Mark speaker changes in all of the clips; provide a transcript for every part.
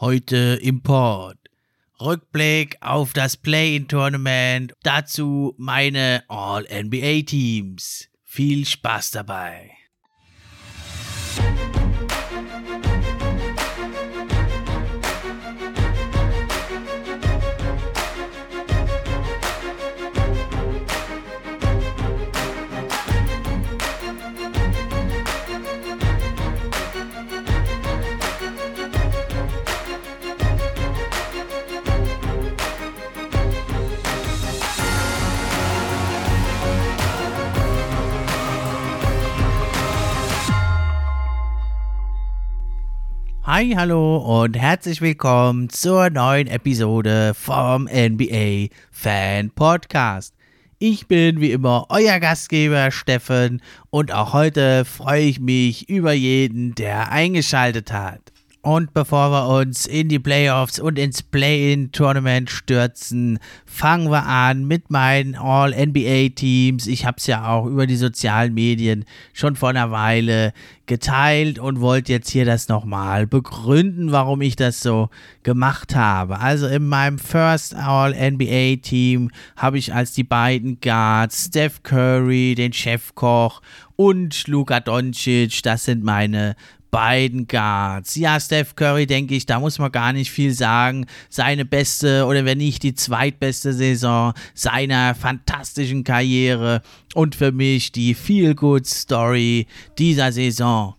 Speaker 1: Heute Import. Rückblick auf das Play-in-Tournament. Dazu meine All-NBA-Teams. Viel Spaß dabei. Hi, hallo und herzlich willkommen zur neuen Episode vom NBA Fan Podcast. Ich bin wie immer euer Gastgeber Steffen und auch heute freue ich mich über jeden, der eingeschaltet hat. Und bevor wir uns in die Playoffs und ins Play-in-Tournament stürzen, fangen wir an mit meinen All-NBA-Teams. Ich habe es ja auch über die sozialen Medien schon vor einer Weile geteilt und wollte jetzt hier das nochmal begründen, warum ich das so gemacht habe. Also in meinem First All-NBA-Team habe ich als die beiden Guards Steph Curry, den Chefkoch und Luka Doncic, das sind meine beiden Guards. Ja, Steph Curry, denke ich, da muss man gar nicht viel sagen. Seine beste oder wenn nicht die zweitbeste Saison seiner fantastischen Karriere und für mich die Feel-Good-Story dieser Saison.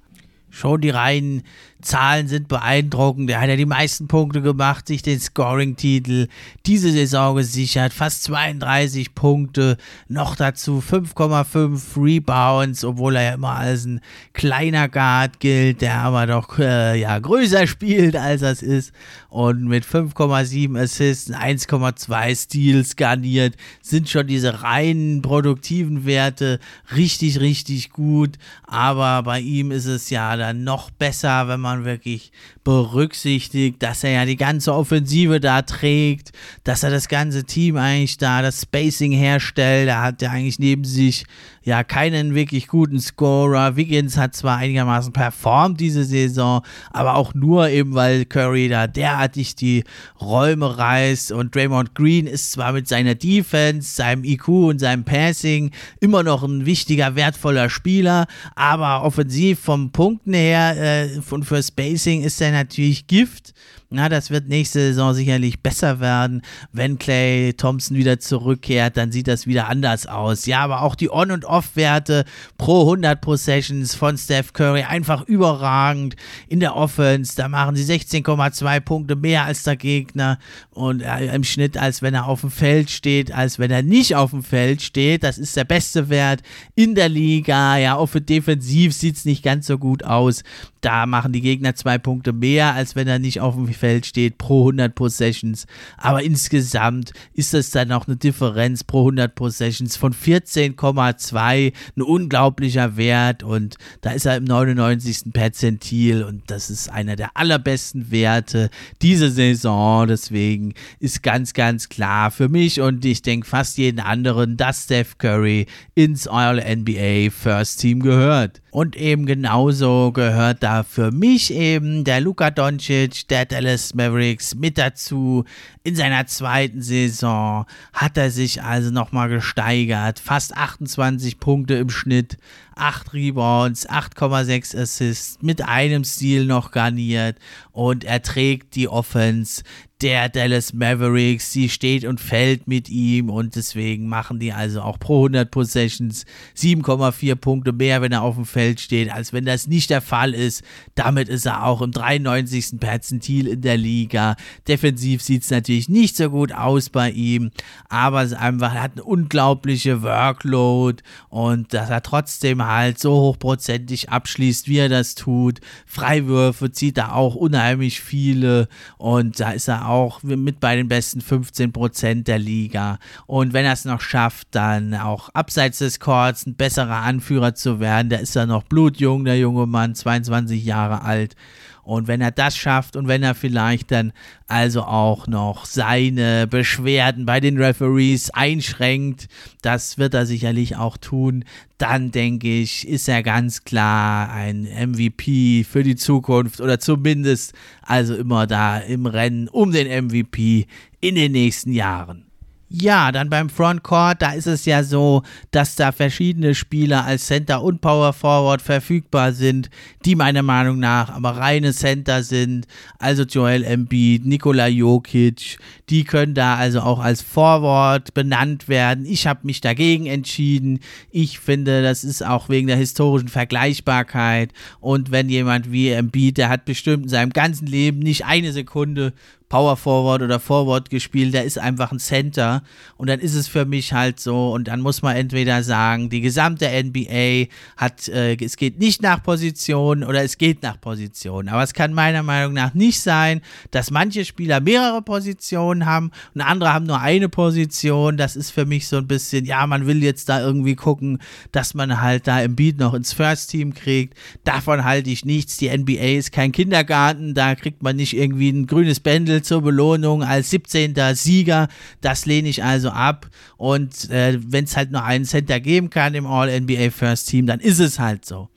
Speaker 1: Schon die reinen Zahlen sind beeindruckend. Er hat ja die meisten Punkte gemacht, sich den Scoring-Titel diese Saison gesichert. Fast 32 Punkte, noch dazu 5,5 Rebounds, obwohl er ja immer als ein kleiner Guard gilt, der aber doch äh, ja, größer spielt, als das ist. Und mit 5,7 Assists, 1,2 Steals garniert, sind schon diese reinen produktiven Werte richtig, richtig gut. Aber bei ihm ist es ja dann noch besser, wenn man man wirklich berücksichtigt, dass er ja die ganze Offensive da trägt, dass er das ganze Team eigentlich da, das Spacing herstellt. Er hat ja eigentlich neben sich ja keinen wirklich guten Scorer. Wiggins hat zwar einigermaßen performt diese Saison, aber auch nur eben, weil Curry da derartig die Räume reißt und Draymond Green ist zwar mit seiner Defense, seinem IQ und seinem Passing immer noch ein wichtiger, wertvoller Spieler, aber offensiv vom Punkten her äh, und für Spacing ist er natürlich Gift. Na, das wird nächste Saison sicherlich besser werden. Wenn Clay Thompson wieder zurückkehrt, dann sieht das wieder anders aus. Ja, aber auch die On- und Off-Werte pro 100 Possessions von Steph Curry einfach überragend in der Offense. Da machen sie 16,2 Punkte mehr als der Gegner und im Schnitt, als wenn er auf dem Feld steht, als wenn er nicht auf dem Feld steht. Das ist der beste Wert in der Liga. Ja, auch für defensiv sieht es nicht ganz so gut aus. Da machen die Gegner zwei Punkte mehr, als wenn er nicht auf dem Feld steht pro 100 Possessions. Aber insgesamt ist das dann auch eine Differenz pro 100 Possessions von 14,2. Ein unglaublicher Wert und da ist er im 99. Perzentil und das ist einer der allerbesten Werte diese Saison. Deswegen ist ganz, ganz klar für mich und ich denke fast jeden anderen, dass Steph Curry ins All-NBA First Team gehört. Und eben genauso gehört da für mich eben der Luka Doncic der Dallas Mavericks mit dazu. In seiner zweiten Saison hat er sich also nochmal gesteigert. Fast 28 Punkte im Schnitt, 8 Rebounds, 8,6 Assists, mit einem Stil noch garniert und er trägt die Offense der Dallas Mavericks. Sie steht und fällt mit ihm und deswegen machen die also auch pro 100 Possessions 7,4 Punkte mehr, wenn er auf dem Feld steht, als wenn das nicht der Fall ist. Damit ist er auch im 93. Perzentil in der Liga. Defensiv sieht es natürlich nicht so gut aus bei ihm, aber es einfach, er hat eine unglaubliche Workload und dass er trotzdem halt so hochprozentig abschließt, wie er das tut. Freiwürfe zieht er auch unheimlich viele und da ist er auch mit bei den besten 15 Prozent der Liga. Und wenn er es noch schafft, dann auch abseits des Courts ein besserer Anführer zu werden, der ist ja noch blutjung, der junge Mann, 22 Jahre alt. Und wenn er das schafft und wenn er vielleicht dann also auch noch seine Beschwerden bei den Referees einschränkt, das wird er sicherlich auch tun, dann denke ich, ist er ganz klar ein MVP für die Zukunft oder zumindest also immer da im Rennen um den MVP in den nächsten Jahren. Ja, dann beim Frontcourt, da ist es ja so, dass da verschiedene Spieler als Center und Power Forward verfügbar sind, die meiner Meinung nach aber reine Center sind. Also Joel Embiid, Nikola Jokic, die können da also auch als Forward benannt werden. Ich habe mich dagegen entschieden. Ich finde, das ist auch wegen der historischen Vergleichbarkeit. Und wenn jemand wie Embiid, der hat bestimmt in seinem ganzen Leben nicht eine Sekunde Power Forward oder Forward gespielt, der ist einfach ein Center und dann ist es für mich halt so und dann muss man entweder sagen, die gesamte NBA hat, äh, es geht nicht nach Position oder es geht nach Position, aber es kann meiner Meinung nach nicht sein, dass manche Spieler mehrere Positionen haben und andere haben nur eine Position, das ist für mich so ein bisschen, ja, man will jetzt da irgendwie gucken, dass man halt da im Beat noch ins First Team kriegt, davon halte ich nichts, die NBA ist kein Kindergarten, da kriegt man nicht irgendwie ein grünes Bändel zur Belohnung als 17. Sieger. Das lehne ich also ab. Und äh, wenn es halt nur einen Center geben kann im All-NBA First Team, dann ist es halt so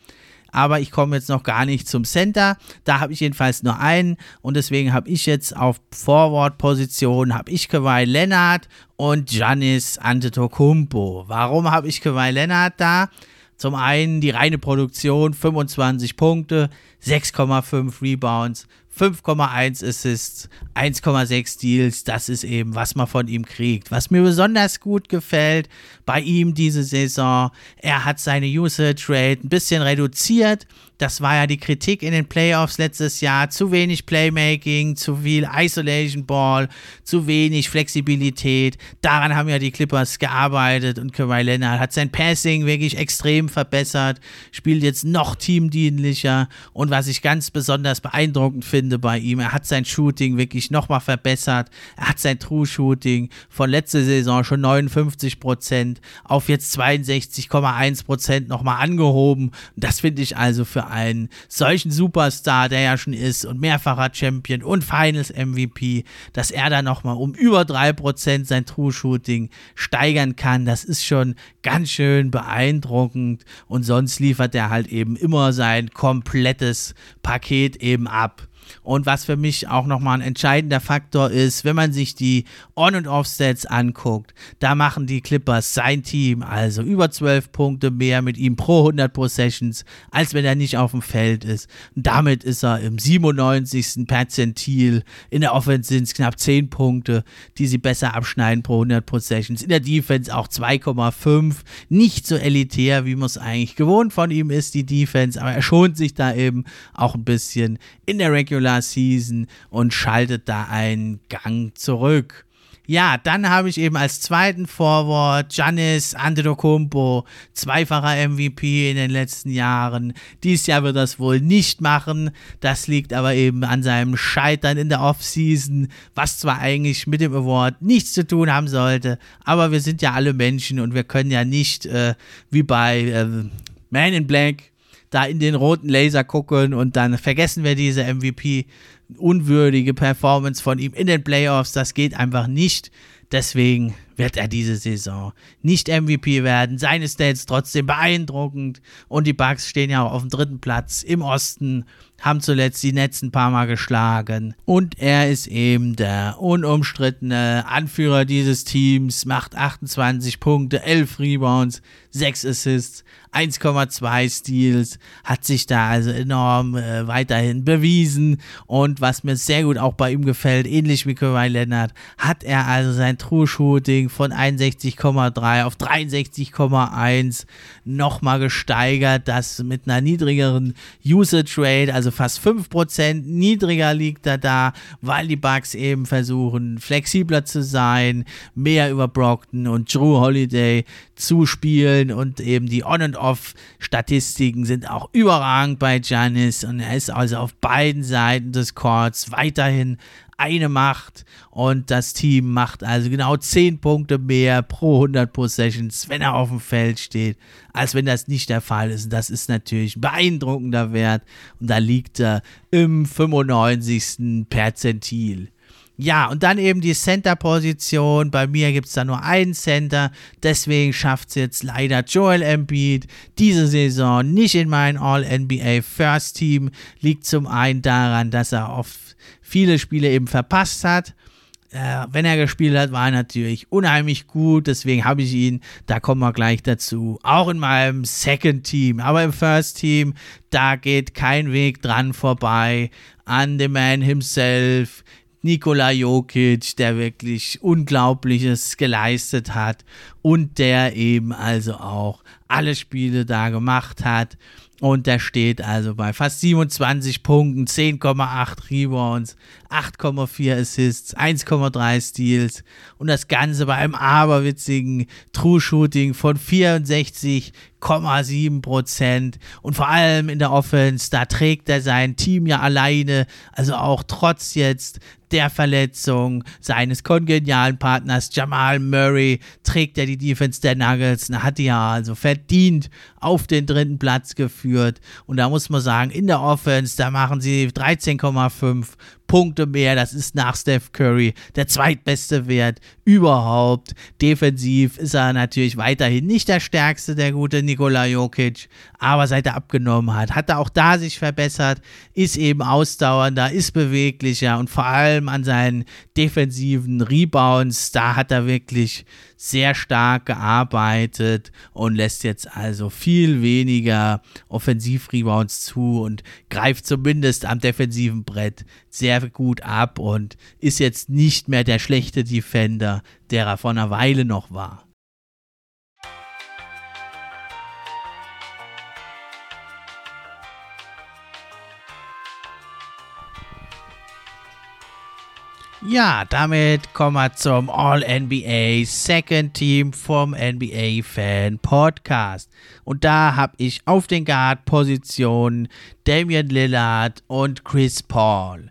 Speaker 1: aber ich komme jetzt noch gar nicht zum Center. Da habe ich jedenfalls nur einen und deswegen habe ich jetzt auf Forward-Position habe ich Kawhi Leonard und Giannis Antetokounmpo. Warum habe ich Kawhi Leonard da? Zum einen die reine Produktion, 25 Punkte, 6,5 Rebounds, 5,1 Assists, 1,6 Steals, das ist eben, was man von ihm kriegt. Was mir besonders gut gefällt bei ihm diese Saison, er hat seine Usage Rate ein bisschen reduziert. Das war ja die Kritik in den Playoffs letztes Jahr. Zu wenig Playmaking, zu viel Isolation Ball, zu wenig Flexibilität. Daran haben ja die Clippers gearbeitet und Kawhi Leonard hat sein Passing wirklich extrem verbessert, spielt jetzt noch teamdienlicher und was ich ganz besonders beeindruckend finde bei ihm, er hat sein Shooting wirklich nochmal verbessert. Er hat sein True Shooting von letzter Saison schon 59% auf jetzt 62,1% nochmal angehoben. Das finde ich also für einen solchen Superstar, der ja schon ist und mehrfacher Champion und Finals MVP, dass er da nochmal um über 3% sein True Shooting steigern kann. Das ist schon ganz schön beeindruckend und sonst liefert er halt eben immer sein komplettes Paket eben ab. Und was für mich auch nochmal ein entscheidender Faktor ist, wenn man sich die On- und Off-Stats anguckt, da machen die Clippers sein Team also über 12 Punkte mehr mit ihm pro 100 Possessions, als wenn er nicht auf dem Feld ist. Und damit ist er im 97. Perzentil. In der Offense sind es knapp 10 Punkte, die sie besser abschneiden pro 100 Possessions. In der Defense auch 2,5. Nicht so elitär, wie man es eigentlich gewohnt von ihm ist, die Defense, aber er schont sich da eben auch ein bisschen in der Regular Regular Season und schaltet da einen Gang zurück. Ja, dann habe ich eben als zweiten Forward Giannis Antetokounmpo, zweifacher MVP in den letzten Jahren. Dies Jahr wird das wohl nicht machen. Das liegt aber eben an seinem Scheitern in der Offseason, was zwar eigentlich mit dem Award nichts zu tun haben sollte, aber wir sind ja alle Menschen und wir können ja nicht äh, wie bei äh, Man in Black da in den roten Laser gucken und dann vergessen wir diese MVP-unwürdige Performance von ihm in den Playoffs. Das geht einfach nicht. Deswegen wird er diese Saison nicht MVP werden. Seine Stats trotzdem beeindruckend. Und die Bucks stehen ja auch auf dem dritten Platz im Osten, haben zuletzt die Nets ein paar Mal geschlagen. Und er ist eben der unumstrittene Anführer dieses Teams, macht 28 Punkte, 11 Rebounds, 6 Assists, 1,2 Steals, hat sich da also enorm äh, weiterhin bewiesen. Und was mir sehr gut auch bei ihm gefällt, ähnlich wie Kawhi Leonard, hat er also sein True Shooting von 61,3 auf 63,1 nochmal gesteigert. Das mit einer niedrigeren Usage Rate, also fast 5% niedriger liegt er da, weil die Bugs eben versuchen, flexibler zu sein, mehr über Brockton und Drew Holiday zu spielen und eben die On- und Off-Statistiken sind auch überragend bei Giannis und er ist also auf beiden Seiten des Courts weiterhin eine macht und das Team macht also genau 10 Punkte mehr pro 100 Possessions, wenn er auf dem Feld steht, als wenn das nicht der Fall ist. Das ist natürlich ein beeindruckender Wert und da liegt er im 95. Perzentil. Ja, und dann eben die Center-Position. Bei mir gibt es da nur einen Center. Deswegen schafft es jetzt leider Joel Embiid diese Saison nicht in mein All-NBA First Team. Liegt zum einen daran, dass er oft viele Spiele eben verpasst hat. Äh, wenn er gespielt hat, war er natürlich unheimlich gut. Deswegen habe ich ihn, da kommen wir gleich dazu, auch in meinem Second Team. Aber im First Team, da geht kein Weg dran vorbei an the man himself. Nikola Jokic, der wirklich Unglaubliches geleistet hat und der eben also auch alle Spiele da gemacht hat. Und der steht also bei fast 27 Punkten, 10,8 Rebounds, 8,4 Assists, 1,3 Steals. Und das Ganze bei einem aberwitzigen True Shooting von 64,7 Prozent und vor allem in der Offense, da trägt er sein Team ja alleine, also auch trotz jetzt der Verletzung seines kongenialen Partners Jamal Murray trägt er die Defense der Nuggets und hat ja also verdient auf den dritten Platz geführt. Und da muss man sagen, in der Offense, da machen sie 13,5 Punkte mehr. Das ist nach Steph Curry der zweitbeste Wert überhaupt. Defensiv ist er natürlich weiterhin nicht der stärkste, der gute Nikola Jokic. Aber seit er abgenommen hat, hat er auch da sich verbessert, ist eben ausdauernder, ist beweglicher und vor allem an seinen defensiven Rebounds, da hat er wirklich sehr stark gearbeitet und lässt jetzt also viel weniger Offensivrebounds zu und greift zumindest am defensiven Brett sehr gut ab und ist jetzt nicht mehr der schlechte Defender, der er vor einer Weile noch war. Ja, damit kommen wir zum All-NBA Second Team vom NBA Fan Podcast. Und da habe ich auf den Guard-Positionen Damian Lillard und Chris Paul.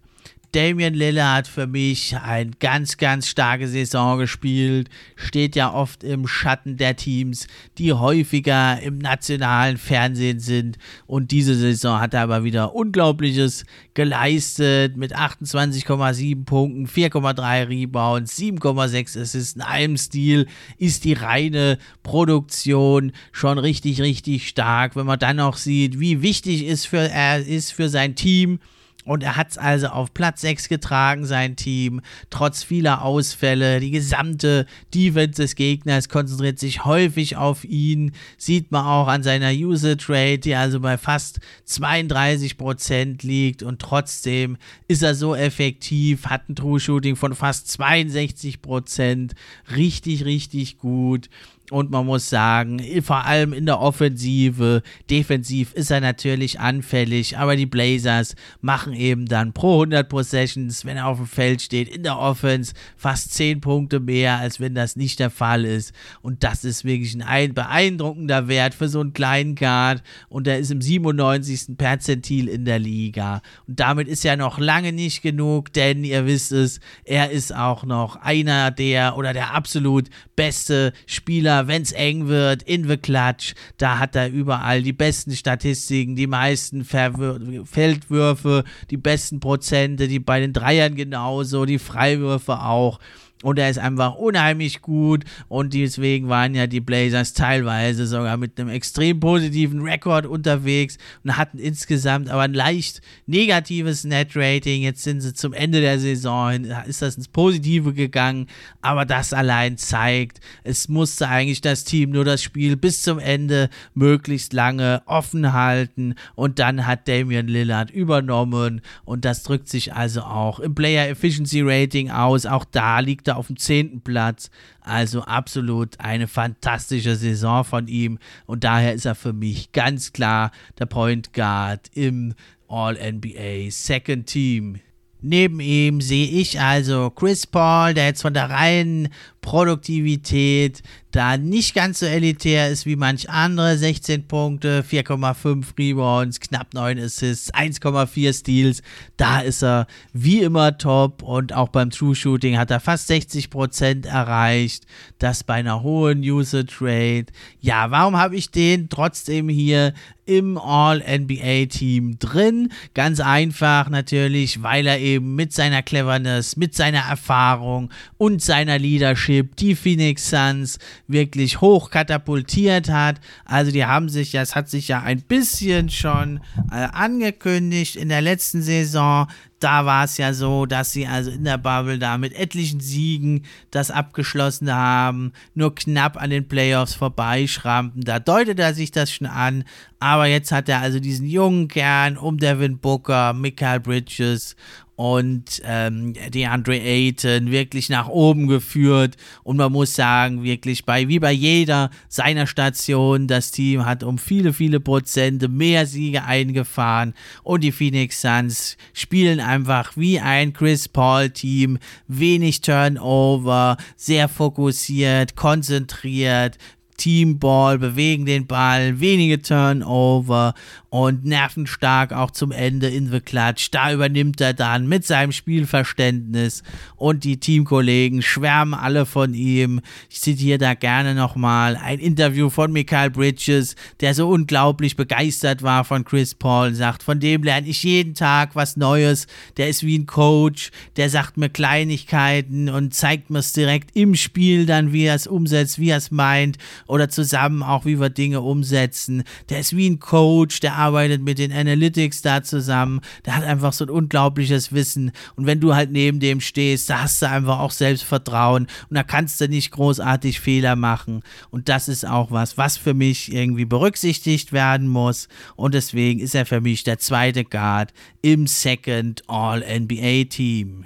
Speaker 1: Damian Lillard für mich eine ganz, ganz starke Saison gespielt, steht ja oft im Schatten der Teams, die häufiger im nationalen Fernsehen sind. Und diese Saison hat er aber wieder Unglaubliches geleistet mit 28,7 Punkten, 4,3 Rebounds, 7,6 Assists in einem Stil. Ist die reine Produktion schon richtig, richtig stark. Wenn man dann noch sieht, wie wichtig ist für, er ist für sein Team und er hat es also auf Platz 6 getragen, sein Team, trotz vieler Ausfälle. Die gesamte Defense des Gegners konzentriert sich häufig auf ihn. Sieht man auch an seiner Usage Rate, die also bei fast 32% liegt. Und trotzdem ist er so effektiv, hat ein True Shooting von fast 62%. Richtig, richtig gut. Und man muss sagen, vor allem in der Offensive, defensiv ist er natürlich anfällig, aber die Blazers machen eben dann pro 100 Possessions, wenn er auf dem Feld steht, in der Offense fast 10 Punkte mehr, als wenn das nicht der Fall ist. Und das ist wirklich ein beeindruckender Wert für so einen kleinen Guard. Und er ist im 97. Perzentil in der Liga. Und damit ist ja noch lange nicht genug, denn ihr wisst es, er ist auch noch einer der oder der absolut beste Spieler Spieler, wenn es eng wird, in the Clutch, da hat er überall die besten Statistiken, die meisten Verwür Feldwürfe, die besten Prozente, die bei den Dreiern genauso, die Freiwürfe auch. Und er ist einfach unheimlich gut und deswegen waren ja die Blazers teilweise sogar mit einem extrem positiven Rekord unterwegs und hatten insgesamt aber ein leicht negatives Net-Rating. Jetzt sind sie zum Ende der Saison hin, ist das ins Positive gegangen, aber das allein zeigt, es musste eigentlich das Team nur das Spiel bis zum Ende möglichst lange offen halten und dann hat Damian Lillard übernommen und das drückt sich also auch im Player Efficiency Rating aus. Auch da liegt er auf dem zehnten Platz. Also absolut eine fantastische Saison von ihm. Und daher ist er für mich ganz klar der Point Guard im All-NBA Second Team. Neben ihm sehe ich also Chris Paul, der jetzt von der reinen Produktivität da nicht ganz so elitär ist wie manch andere. 16 Punkte, 4,5 Rebounds, knapp 9 Assists, 1,4 Steals. Da ist er wie immer top und auch beim True Shooting hat er fast 60% erreicht. Das bei einer hohen User Trade. Ja, warum habe ich den trotzdem hier im All-NBA-Team drin. Ganz einfach natürlich, weil er eben mit seiner Cleverness, mit seiner Erfahrung und seiner Leadership die Phoenix Suns wirklich hoch katapultiert hat. Also die haben sich, ja, es hat sich ja ein bisschen schon äh, angekündigt in der letzten Saison, da war es ja so, dass sie also in der Bubble da mit etlichen Siegen das abgeschlossen haben, nur knapp an den Playoffs vorbeischrampen. Da deutet er sich das schon an. Aber jetzt hat er also diesen jungen Kern um Devin Booker, Michael Bridges und ähm, DeAndre Ayton wirklich nach oben geführt. Und man muss sagen, wirklich bei, wie bei jeder seiner Station, das Team hat um viele, viele Prozente mehr Siege eingefahren. Und die Phoenix Suns spielen einfach wie ein Chris Paul-Team. Wenig Turnover, sehr fokussiert, konzentriert, Teamball, bewegen den Ball, wenige Turnover und nervenstark auch zum Ende in the Clutch. Da übernimmt er dann mit seinem Spielverständnis und die Teamkollegen schwärmen alle von ihm. Ich zitiere da gerne nochmal ein Interview von Michael Bridges, der so unglaublich begeistert war von Chris Paul und sagt, von dem lerne ich jeden Tag was Neues. Der ist wie ein Coach, der sagt mir Kleinigkeiten und zeigt mir es direkt im Spiel dann, wie er es umsetzt, wie er es meint oder zusammen auch, wie wir Dinge umsetzen. Der ist wie ein Coach, der arbeitet mit den Analytics da zusammen. Der hat einfach so ein unglaubliches Wissen. Und wenn du halt neben dem stehst, da hast du einfach auch Selbstvertrauen und da kannst du nicht großartig Fehler machen. Und das ist auch was, was für mich irgendwie berücksichtigt werden muss. Und deswegen ist er für mich der zweite Guard im Second All-NBA Team.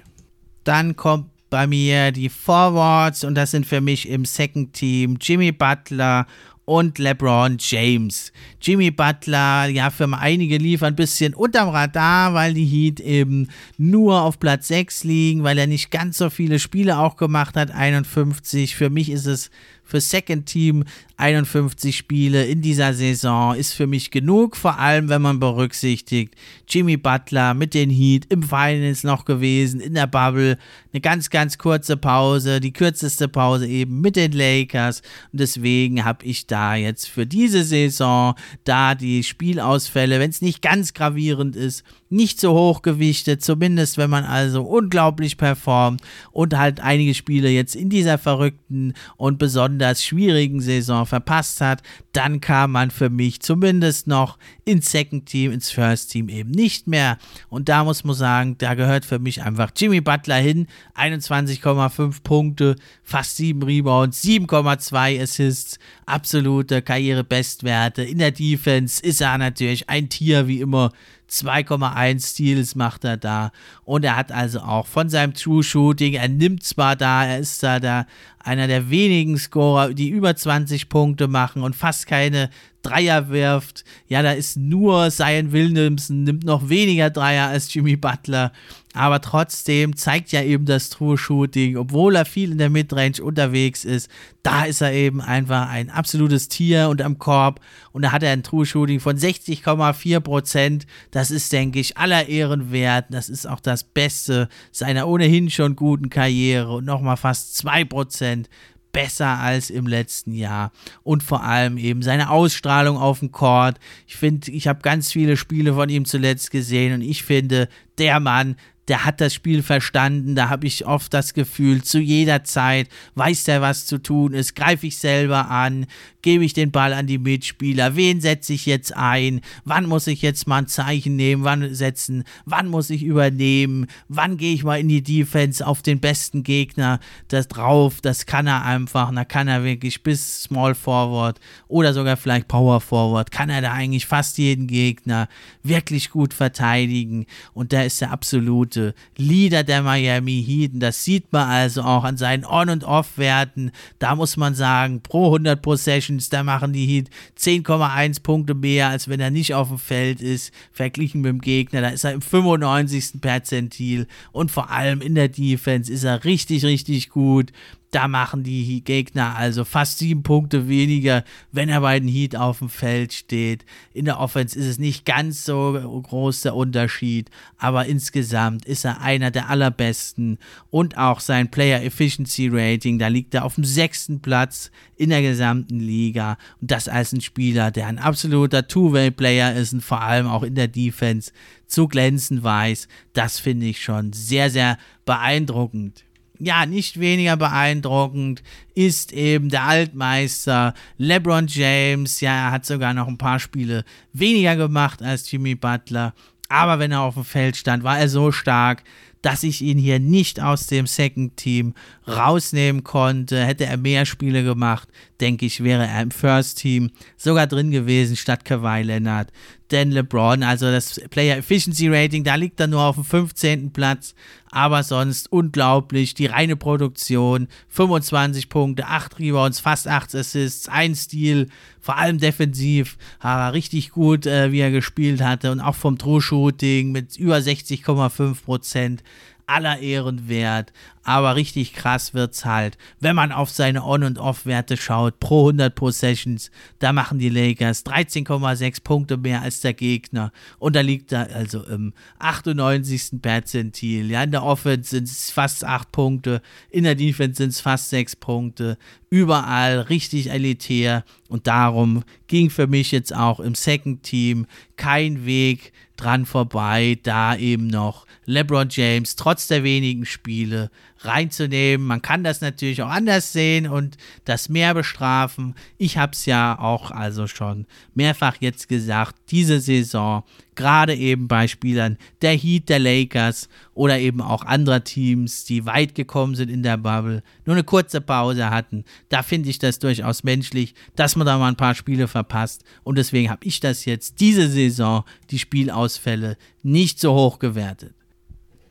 Speaker 1: Dann kommt bei mir die Forwards und das sind für mich im Second Team Jimmy Butler und LeBron James. Jimmy Butler, ja, für einige lief ein bisschen unterm Radar, weil die Heat eben nur auf Platz 6 liegen, weil er nicht ganz so viele Spiele auch gemacht hat, 51. Für mich ist es für Second Team 51 Spiele in dieser Saison ist für mich genug, vor allem wenn man berücksichtigt, Jimmy Butler mit den Heat im Finals noch gewesen, in der Bubble, eine ganz, ganz kurze Pause, die kürzeste Pause eben mit den Lakers. Und deswegen habe ich da jetzt für diese Saison da die Spielausfälle, wenn es nicht ganz gravierend ist, nicht so hoch gewichtet, zumindest wenn man also unglaublich performt und halt einige Spiele jetzt in dieser verrückten und besonders schwierigen Saison verpasst hat, dann kam man für mich zumindest noch ins Second Team, ins First Team eben nicht mehr. Und da muss man sagen, da gehört für mich einfach Jimmy Butler hin. 21,5 Punkte, fast 7 Rebounds, 7,2 Assists, absolute Karrierebestwerte. In der Defense ist er natürlich ein Tier wie immer 2,1 Steals macht er da. Und er hat also auch von seinem True Shooting, er nimmt zwar da, er ist da, da einer der wenigen Scorer, die über 20 Punkte machen und fast keine Dreier wirft. Ja, da ist nur Zion Williamson, nimmt noch weniger Dreier als Jimmy Butler. Aber trotzdem zeigt ja eben das True Shooting, obwohl er viel in der Midrange unterwegs ist, da ist er eben einfach ein absolutes Tier und am Korb. Und da hat er ein True Shooting von 60,4 Prozent. Das ist, denke ich, aller Ehren wert. Das ist auch das Beste seiner ohnehin schon guten Karriere und nochmal fast 2 Prozent besser als im letzten Jahr und vor allem eben seine Ausstrahlung auf dem Court. Ich finde, ich habe ganz viele Spiele von ihm zuletzt gesehen und ich finde, der Mann, der hat das Spiel verstanden, da habe ich oft das Gefühl, zu jeder Zeit weiß der, was zu tun ist, greife ich selber an, gebe ich den Ball an die Mitspieler, wen setze ich jetzt ein, wann muss ich jetzt mal ein Zeichen nehmen, wann setzen, wann muss ich übernehmen, wann gehe ich mal in die Defense auf den besten Gegner, das drauf, das kann er einfach, da kann er wirklich bis Small Forward oder sogar vielleicht Power Forward, kann er da eigentlich fast jeden Gegner wirklich gut verteidigen. Und da ist der absolute absolute Leader der Miami Heat. Das sieht man also auch an seinen On- und Off-Werten. Da muss man sagen, pro 100 Possessions, da machen die Heat 10,1 Punkte mehr, als wenn er nicht auf dem Feld ist, verglichen mit dem Gegner. Da ist er im 95. Perzentil und vor allem in der Defense ist er richtig, richtig gut. Da machen die Gegner also fast sieben Punkte weniger, wenn er bei den Heat auf dem Feld steht. In der Offense ist es nicht ganz so groß der Unterschied, aber insgesamt ist er einer der allerbesten und auch sein Player Efficiency Rating, da liegt er auf dem sechsten Platz in der gesamten Liga und das als ein Spieler, der ein absoluter Two-Way-Player ist und vor allem auch in der Defense zu glänzen weiß. Das finde ich schon sehr, sehr beeindruckend ja, nicht weniger beeindruckend ist eben der Altmeister LeBron James. Ja, er hat sogar noch ein paar Spiele weniger gemacht als Jimmy Butler. Aber wenn er auf dem Feld stand, war er so stark, dass ich ihn hier nicht aus dem Second Team rausnehmen konnte. Hätte er mehr Spiele gemacht, denke ich, wäre er im First Team sogar drin gewesen statt Kawhi Leonard. Denn LeBron, also das Player Efficiency Rating, da liegt er nur auf dem 15. Platz. Aber sonst unglaublich. Die reine Produktion, 25 Punkte, 8 Rebounds, fast 8 Assists, ein Stil, vor allem defensiv, aber richtig gut, äh, wie er gespielt hatte. Und auch vom True Shooting mit über 60,5 Prozent aller Ehren wert. Aber richtig krass wird's halt, wenn man auf seine On- und Off-Werte schaut. Pro 100 Possessions, da machen die Lakers 13,6 Punkte mehr als der Gegner. Und da liegt er also im 98. Perzentil. Ja, in der Offense sind es fast 8 Punkte, in der Defense sind es fast 6 Punkte. Überall richtig elitär. Und darum ging für mich jetzt auch im Second Team kein Weg dran vorbei, da eben noch LeBron James trotz der wenigen Spiele reinzunehmen. Man kann das natürlich auch anders sehen und das mehr bestrafen. Ich habe es ja auch also schon mehrfach jetzt gesagt, diese Saison, gerade eben bei Spielern der Heat, der Lakers oder eben auch anderer Teams, die weit gekommen sind in der Bubble, nur eine kurze Pause hatten, da finde ich das durchaus menschlich, dass man da mal ein paar Spiele verpasst und deswegen habe ich das jetzt diese Saison, die Spielausfälle, nicht so hoch gewertet.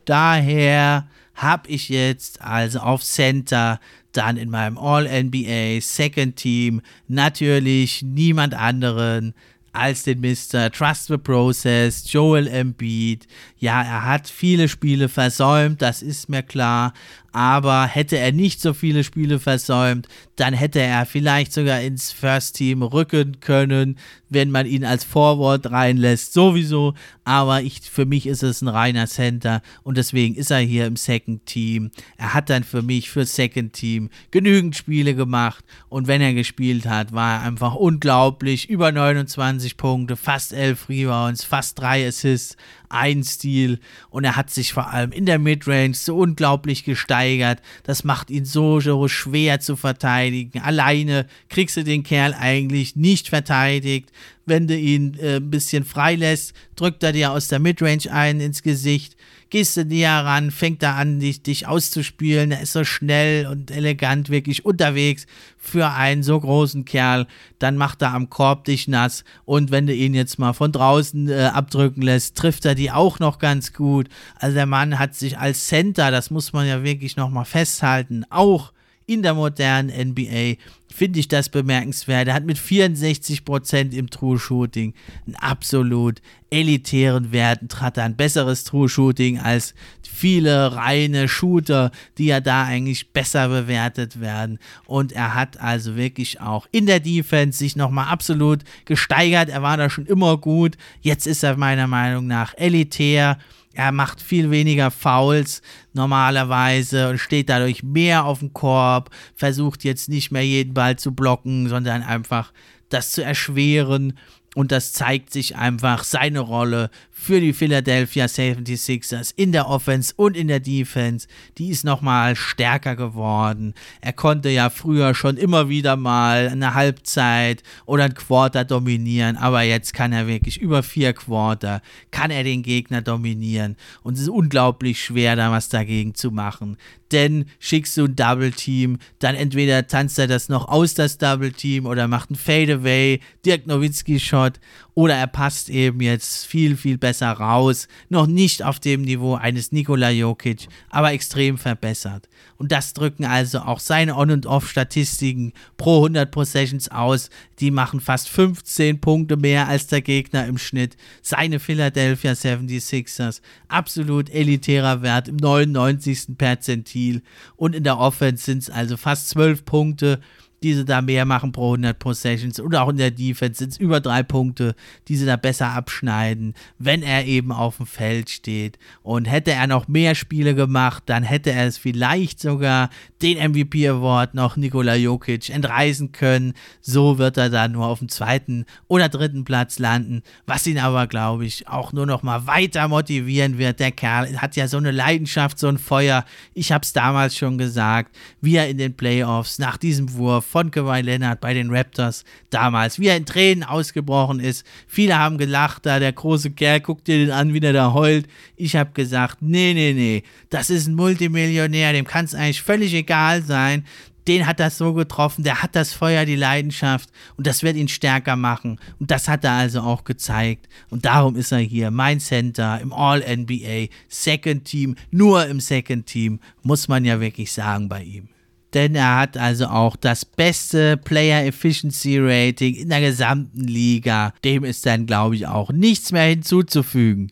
Speaker 1: Daher habe ich jetzt also auf Center dann in meinem All-NBA Second Team natürlich niemand anderen als den Mr. Trust the Process, Joel Embiid. Ja, er hat viele Spiele versäumt, das ist mir klar, aber hätte er nicht so viele Spiele versäumt, dann hätte er vielleicht sogar ins First Team rücken können, wenn man ihn als Forward reinlässt, sowieso. Aber ich, für mich ist es ein reiner Center und deswegen ist er hier im Second Team. Er hat dann für mich für Second Team genügend Spiele gemacht und wenn er gespielt hat, war er einfach unglaublich. Über 29 Punkte, fast 11 Rebounds, fast 3 Assists ein Stil und er hat sich vor allem in der Midrange so unglaublich gesteigert. Das macht ihn so, so schwer zu verteidigen. Alleine kriegst du den Kerl eigentlich nicht verteidigt. Wenn du ihn äh, ein bisschen freilässt, drückt er dir aus der Midrange ein ins Gesicht gehst du näher ran, fängt er an, dich, dich auszuspielen. Er ist so schnell und elegant wirklich unterwegs für einen so großen Kerl. Dann macht er am Korb dich nass und wenn du ihn jetzt mal von draußen äh, abdrücken lässt, trifft er die auch noch ganz gut. Also der Mann hat sich als Center, das muss man ja wirklich nochmal festhalten, auch in der modernen NBA finde ich das bemerkenswert. Er hat mit 64% im True Shooting einen absolut elitären Wert hat ein besseres True Shooting als viele reine Shooter, die ja da eigentlich besser bewertet werden. Und er hat also wirklich auch in der Defense sich nochmal absolut gesteigert. Er war da schon immer gut. Jetzt ist er meiner Meinung nach elitär. Er macht viel weniger Fouls normalerweise und steht dadurch mehr auf dem Korb, versucht jetzt nicht mehr jeden Ball zu blocken, sondern einfach das zu erschweren. Und das zeigt sich einfach seine Rolle für die Philadelphia 76ers in der Offense und in der Defense. Die ist nochmal stärker geworden. Er konnte ja früher schon immer wieder mal eine Halbzeit oder ein Quarter dominieren, aber jetzt kann er wirklich über vier Quarter, kann er den Gegner dominieren. Und es ist unglaublich schwer, da was dagegen zu machen. Denn schickst du ein Double Team, dann entweder tanzt er das noch aus, das Double Team, oder macht ein Fadeaway, Dirk Nowitzki-Shot, oder er passt eben jetzt viel, viel besser besser raus. Noch nicht auf dem Niveau eines Nikola Jokic, aber extrem verbessert. Und das drücken also auch seine On- und Off-Statistiken pro 100 Possessions aus. Die machen fast 15 Punkte mehr als der Gegner im Schnitt. Seine Philadelphia 76ers, absolut elitärer Wert im 99. Perzentil. Und in der Offense sind es also fast 12 Punkte die sie da mehr machen pro 100 Possessions oder auch in der Defense sind es über drei Punkte, die sie da besser abschneiden, wenn er eben auf dem Feld steht. Und hätte er noch mehr Spiele gemacht, dann hätte er es vielleicht sogar den MVP Award noch Nikola Jokic entreißen können. So wird er dann nur auf dem zweiten oder dritten Platz landen, was ihn aber, glaube ich, auch nur noch mal weiter motivieren wird. Der Kerl hat ja so eine Leidenschaft, so ein Feuer. Ich habe es damals schon gesagt, wie er in den Playoffs nach diesem Wurf von Kawhi Leonard bei den Raptors damals, wie er in Tränen ausgebrochen ist. Viele haben gelacht, da der große Kerl, guckt dir den an, wie der da heult. Ich habe gesagt, nee, nee, nee, das ist ein Multimillionär, dem kann es eigentlich völlig egal sein den hat das so getroffen, der hat das Feuer, die Leidenschaft und das wird ihn stärker machen. Und das hat er also auch gezeigt. Und darum ist er hier, mein Center im All-NBA, Second Team, nur im Second Team, muss man ja wirklich sagen bei ihm denn er hat also auch das beste Player Efficiency Rating in der gesamten Liga. Dem ist dann, glaube ich, auch nichts mehr hinzuzufügen.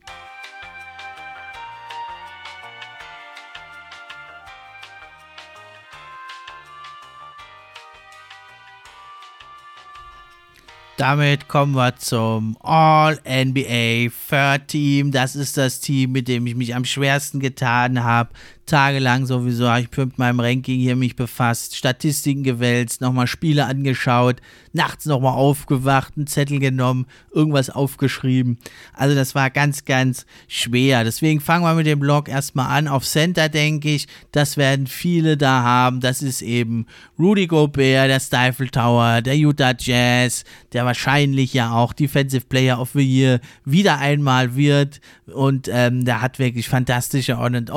Speaker 1: Damit kommen wir zum All-NBA Third Team. Das ist das Team, mit dem ich mich am schwersten getan habe tagelang sowieso, habe ich mit meinem Ranking hier mich befasst, Statistiken gewälzt, nochmal Spiele angeschaut, nachts nochmal aufgewacht, einen Zettel genommen, irgendwas aufgeschrieben. Also das war ganz, ganz schwer. Deswegen fangen wir mit dem Blog erstmal an. Auf Center denke ich, das werden viele da haben. Das ist eben Rudy Gobert, der Stifle Tower, der Utah Jazz, der wahrscheinlich ja auch Defensive Player of the Year wieder einmal wird. Und ähm, der hat wirklich fantastische On-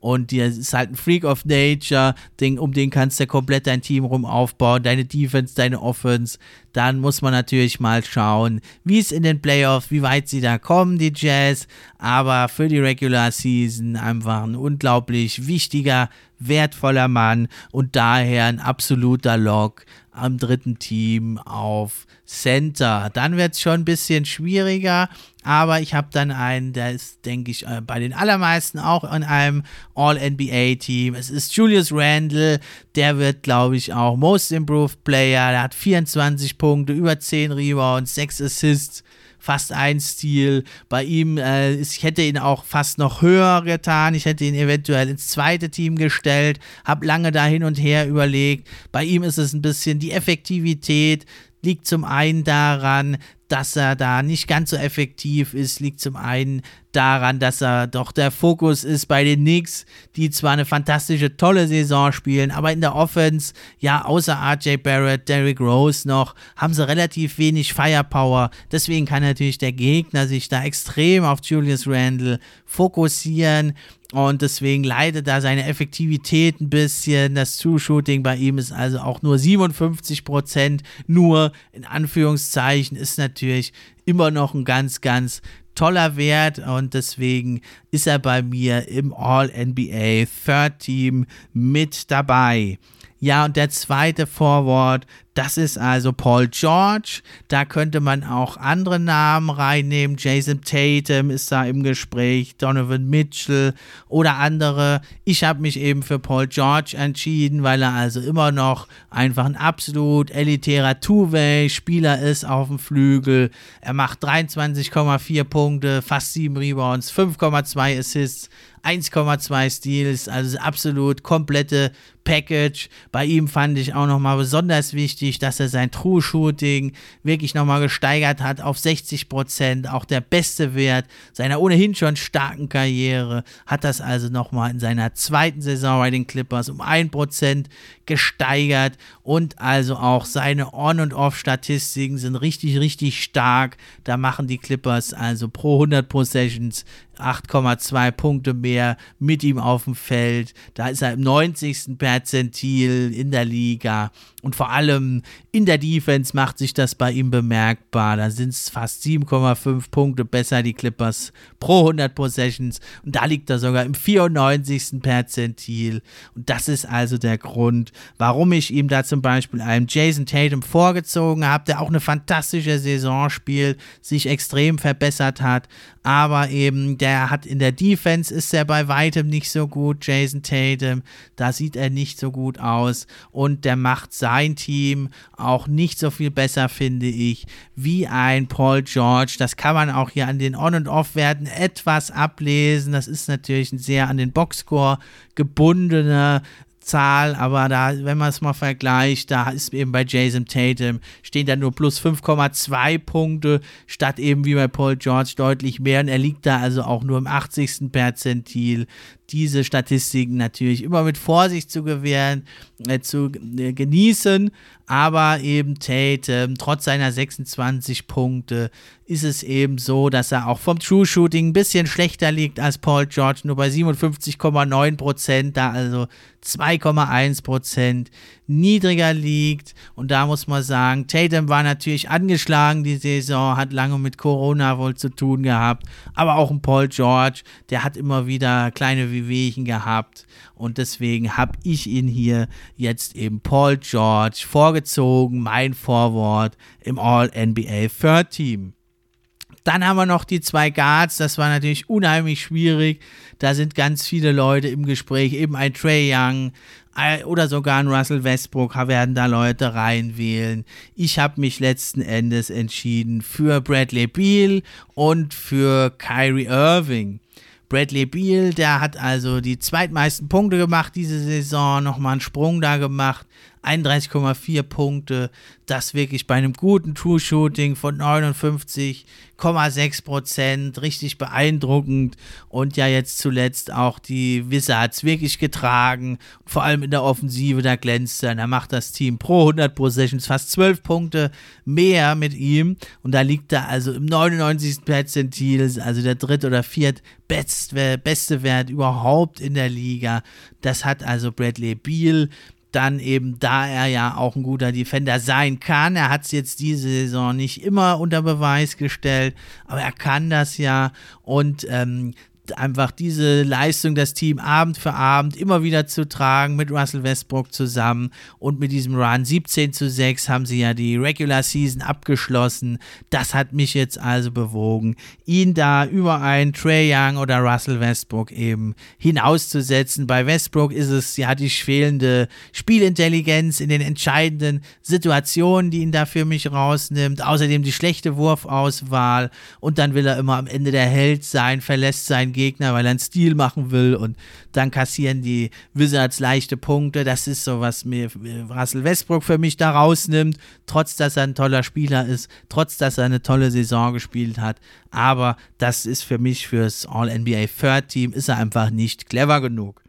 Speaker 1: und dir ist halt ein Freak of Nature, Ding, um den kannst du komplett dein Team rum aufbauen, deine Defense, deine Offense. Dann muss man natürlich mal schauen, wie es in den Playoffs, wie weit sie da kommen, die Jazz. Aber für die Regular Season einfach ein unglaublich wichtiger, wertvoller Mann und daher ein absoluter Lock am dritten Team auf Center. Dann wird es schon ein bisschen schwieriger, aber ich habe dann einen, der ist, denke ich, äh, bei den allermeisten auch in einem All-NBA-Team. Es ist Julius Randle, der wird, glaube ich, auch Most Improved Player. Der hat 24 Punkte, über 10 Rebounds, 6 Assists fast ein Stil. Bei ihm, äh, ich hätte ihn auch fast noch höher getan. Ich hätte ihn eventuell ins zweite Team gestellt, habe lange da hin und her überlegt. Bei ihm ist es ein bisschen die Effektivität, liegt zum einen daran, dass er da nicht ganz so effektiv ist, liegt zum einen daran, dass er doch der Fokus ist bei den Knicks, die zwar eine fantastische, tolle Saison spielen, aber in der Offense, ja, außer RJ Barrett, Derrick Rose noch, haben sie relativ wenig Firepower. Deswegen kann natürlich der Gegner sich da extrem auf Julius Randle fokussieren. Und deswegen leidet da seine Effektivität ein bisschen. Das Two-Shooting bei ihm ist also auch nur 57 Prozent. Nur in Anführungszeichen ist natürlich immer noch ein ganz, ganz toller Wert und deswegen ist er bei mir im All-NBA Third Team mit dabei. Ja, und der zweite Forward, das ist also Paul George. Da könnte man auch andere Namen reinnehmen. Jason Tatum ist da im Gespräch, Donovan Mitchell oder andere. Ich habe mich eben für Paul George entschieden, weil er also immer noch einfach ein absolut elitärer Two-Way-Spieler ist auf dem Flügel. Er macht 23,4 Punkte, fast 7 Rebounds, 5,2 Assists. 1,2 Steals, also absolut komplette Package. Bei ihm fand ich auch nochmal besonders wichtig, dass er sein True Shooting wirklich nochmal gesteigert hat auf 60 Prozent. Auch der beste Wert seiner ohnehin schon starken Karriere hat das also nochmal in seiner zweiten Saison bei den Clippers um 1 Prozent gesteigert und also auch seine On- und Off-Statistiken sind richtig, richtig stark. Da machen die Clippers also pro 100 Possessions 8,2 Punkte mehr mit ihm auf dem Feld. Da ist er im 90. Perzentil in der Liga. Und vor allem in der Defense macht sich das bei ihm bemerkbar. Da sind es fast 7,5 Punkte besser, die Clippers pro 100 Possessions. Und da liegt er sogar im 94. Perzentil. Und das ist also der Grund, warum ich ihm da zum Beispiel einem Jason Tatum vorgezogen habe, der auch eine fantastische Saison spielt, sich extrem verbessert hat. Aber eben, der hat in der Defense ist er bei weitem nicht so gut, Jason Tatum. Da sieht er nicht so gut aus. Und der macht sein sein Team auch nicht so viel besser, finde ich, wie ein Paul George. Das kann man auch hier an den On- und Off-Werten etwas ablesen. Das ist natürlich ein sehr an den Boxscore gebundener Zahl, aber da, wenn man es mal vergleicht, da ist eben bei Jason Tatum stehen da nur plus 5,2 Punkte, statt eben wie bei Paul George deutlich mehr. Und er liegt da also auch nur im 80. Perzentil diese Statistiken natürlich immer mit Vorsicht zu gewähren, äh, zu äh, genießen. Aber eben Tate, trotz seiner 26 Punkte, ist es eben so, dass er auch vom True Shooting ein bisschen schlechter liegt als Paul George, nur bei 57,9 Prozent, da also 2,1 Prozent niedriger liegt. Und da muss man sagen, Tatum war natürlich angeschlagen die Saison, hat lange mit Corona wohl zu tun gehabt. Aber auch ein Paul George, der hat immer wieder kleine Wehwehchen gehabt. Und deswegen habe ich ihn hier jetzt eben Paul George vorgezogen, mein Vorwort im All-NBA Third Team. Dann haben wir noch die zwei Guards, das war natürlich unheimlich schwierig. Da sind ganz viele Leute im Gespräch, eben ein Trey Young oder sogar ein Russell Westbrook werden da Leute reinwählen. Ich habe mich letzten Endes entschieden für Bradley Beal und für Kyrie Irving. Bradley Beal, der hat also die zweitmeisten Punkte gemacht diese Saison, nochmal einen Sprung da gemacht. 31,4 Punkte. Das wirklich bei einem guten True Shooting von 59,6 Prozent. Richtig beeindruckend. Und ja, jetzt zuletzt auch die Wizards wirklich getragen. Vor allem in der Offensive, da glänzt er. Da macht das Team pro 100 Possessions fast 12 Punkte mehr mit ihm. Und da liegt er also im 99. Perzentil, also der dritte oder viert beste Wert überhaupt in der Liga. Das hat also Bradley Beal dann eben, da er ja auch ein guter Defender sein kann, er hat es jetzt diese Saison nicht immer unter Beweis gestellt, aber er kann das ja. Und ähm, einfach diese Leistung, das Team Abend für Abend immer wieder zu tragen mit Russell Westbrook zusammen und mit diesem Run 17 zu 6 haben sie ja die Regular Season abgeschlossen. Das hat mich jetzt also bewogen, ihn da über einen Trey Young oder Russell Westbrook eben hinauszusetzen. Bei Westbrook ist es ja die fehlende Spielintelligenz in den entscheidenden Situationen, die ihn da für mich rausnimmt. Außerdem die schlechte Wurfauswahl und dann will er immer am Ende der Held sein, verlässt sein Gegner, weil er einen Stil machen will und dann kassieren die Wizards leichte Punkte. Das ist so, was mir Russell Westbrook für mich da rausnimmt, trotz dass er ein toller Spieler ist, trotz dass er eine tolle Saison gespielt hat. Aber das ist für mich fürs All-NBA Third Team, ist er einfach nicht clever genug.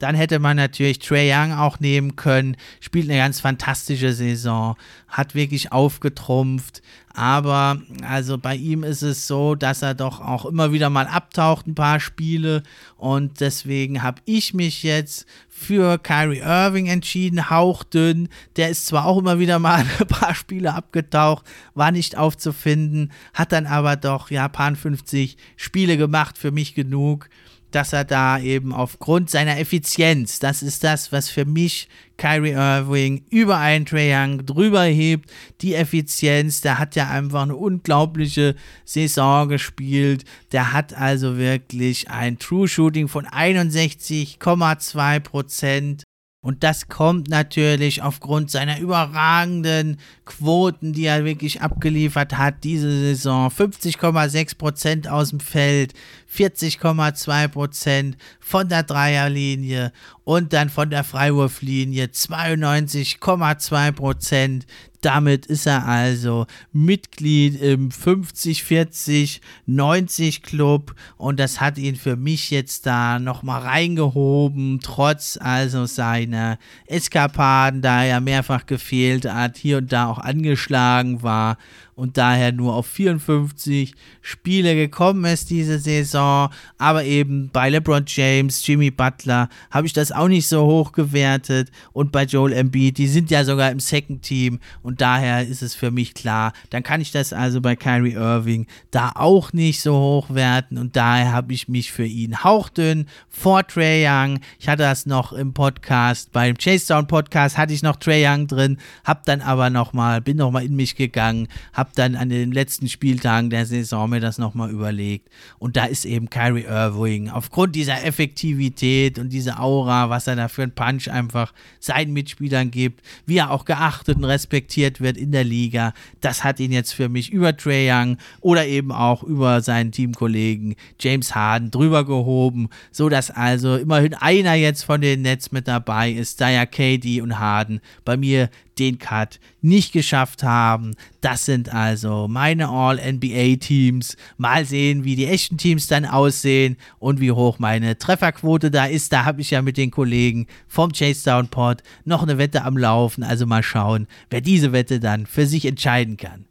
Speaker 1: Dann hätte man natürlich Trey Young auch nehmen können, spielt eine ganz fantastische Saison, hat wirklich aufgetrumpft. Aber also bei ihm ist es so, dass er doch auch immer wieder mal abtaucht, ein paar Spiele. Und deswegen habe ich mich jetzt für Kyrie Irving entschieden, hauchdünn. Der ist zwar auch immer wieder mal ein paar Spiele abgetaucht, war nicht aufzufinden, hat dann aber doch ja paar 50 Spiele gemacht, für mich genug dass er da eben aufgrund seiner Effizienz, das ist das, was für mich Kyrie Irving über einen Trae Young drüber hebt, die Effizienz, der hat ja einfach eine unglaubliche Saison gespielt, der hat also wirklich ein True Shooting von 61,2 Prozent und das kommt natürlich aufgrund seiner überragenden Quoten, die er wirklich abgeliefert hat diese Saison. 50,6% aus dem Feld, 40,2% von der Dreierlinie und dann von der Freiwurflinie 92,2%. Damit ist er also Mitglied im 50, 40, 90 Club. Und das hat ihn für mich jetzt da nochmal reingehoben, trotz also seiner Eskapaden, da er mehrfach gefehlt hat, hier und da auch angeschlagen war und daher nur auf 54 Spiele gekommen ist diese Saison. Aber eben bei LeBron James, Jimmy Butler habe ich das auch nicht so hoch gewertet und bei Joel Embiid, die sind ja sogar im Second Team und daher ist es für mich klar, dann kann ich das also bei Kyrie Irving da auch nicht so hoch werten und daher habe ich mich für ihn hauchdünn vor Trey Young. Ich hatte das noch im Podcast, beim Chase Down Podcast hatte ich noch Trey Young drin, habe dann aber nochmal, bin nochmal in mich gegangen, habe habe dann an den letzten Spieltagen der Saison mir das nochmal überlegt. Und da ist eben Kyrie Irving aufgrund dieser Effektivität und dieser Aura, was er da für einen Punch einfach seinen Mitspielern gibt, wie er auch geachtet und respektiert wird in der Liga, das hat ihn jetzt für mich über Trey Young oder eben auch über seinen Teamkollegen James Harden drüber gehoben, so dass also immerhin einer jetzt von den Nets mit dabei ist, da ja KD und Harden bei mir den Cut nicht geschafft haben. Das sind also meine All-NBA-Teams. Mal sehen, wie die echten Teams dann aussehen und wie hoch meine Trefferquote da ist. Da habe ich ja mit den Kollegen vom Chase Down Pod noch eine Wette am Laufen. Also mal schauen, wer diese Wette dann für sich entscheiden kann.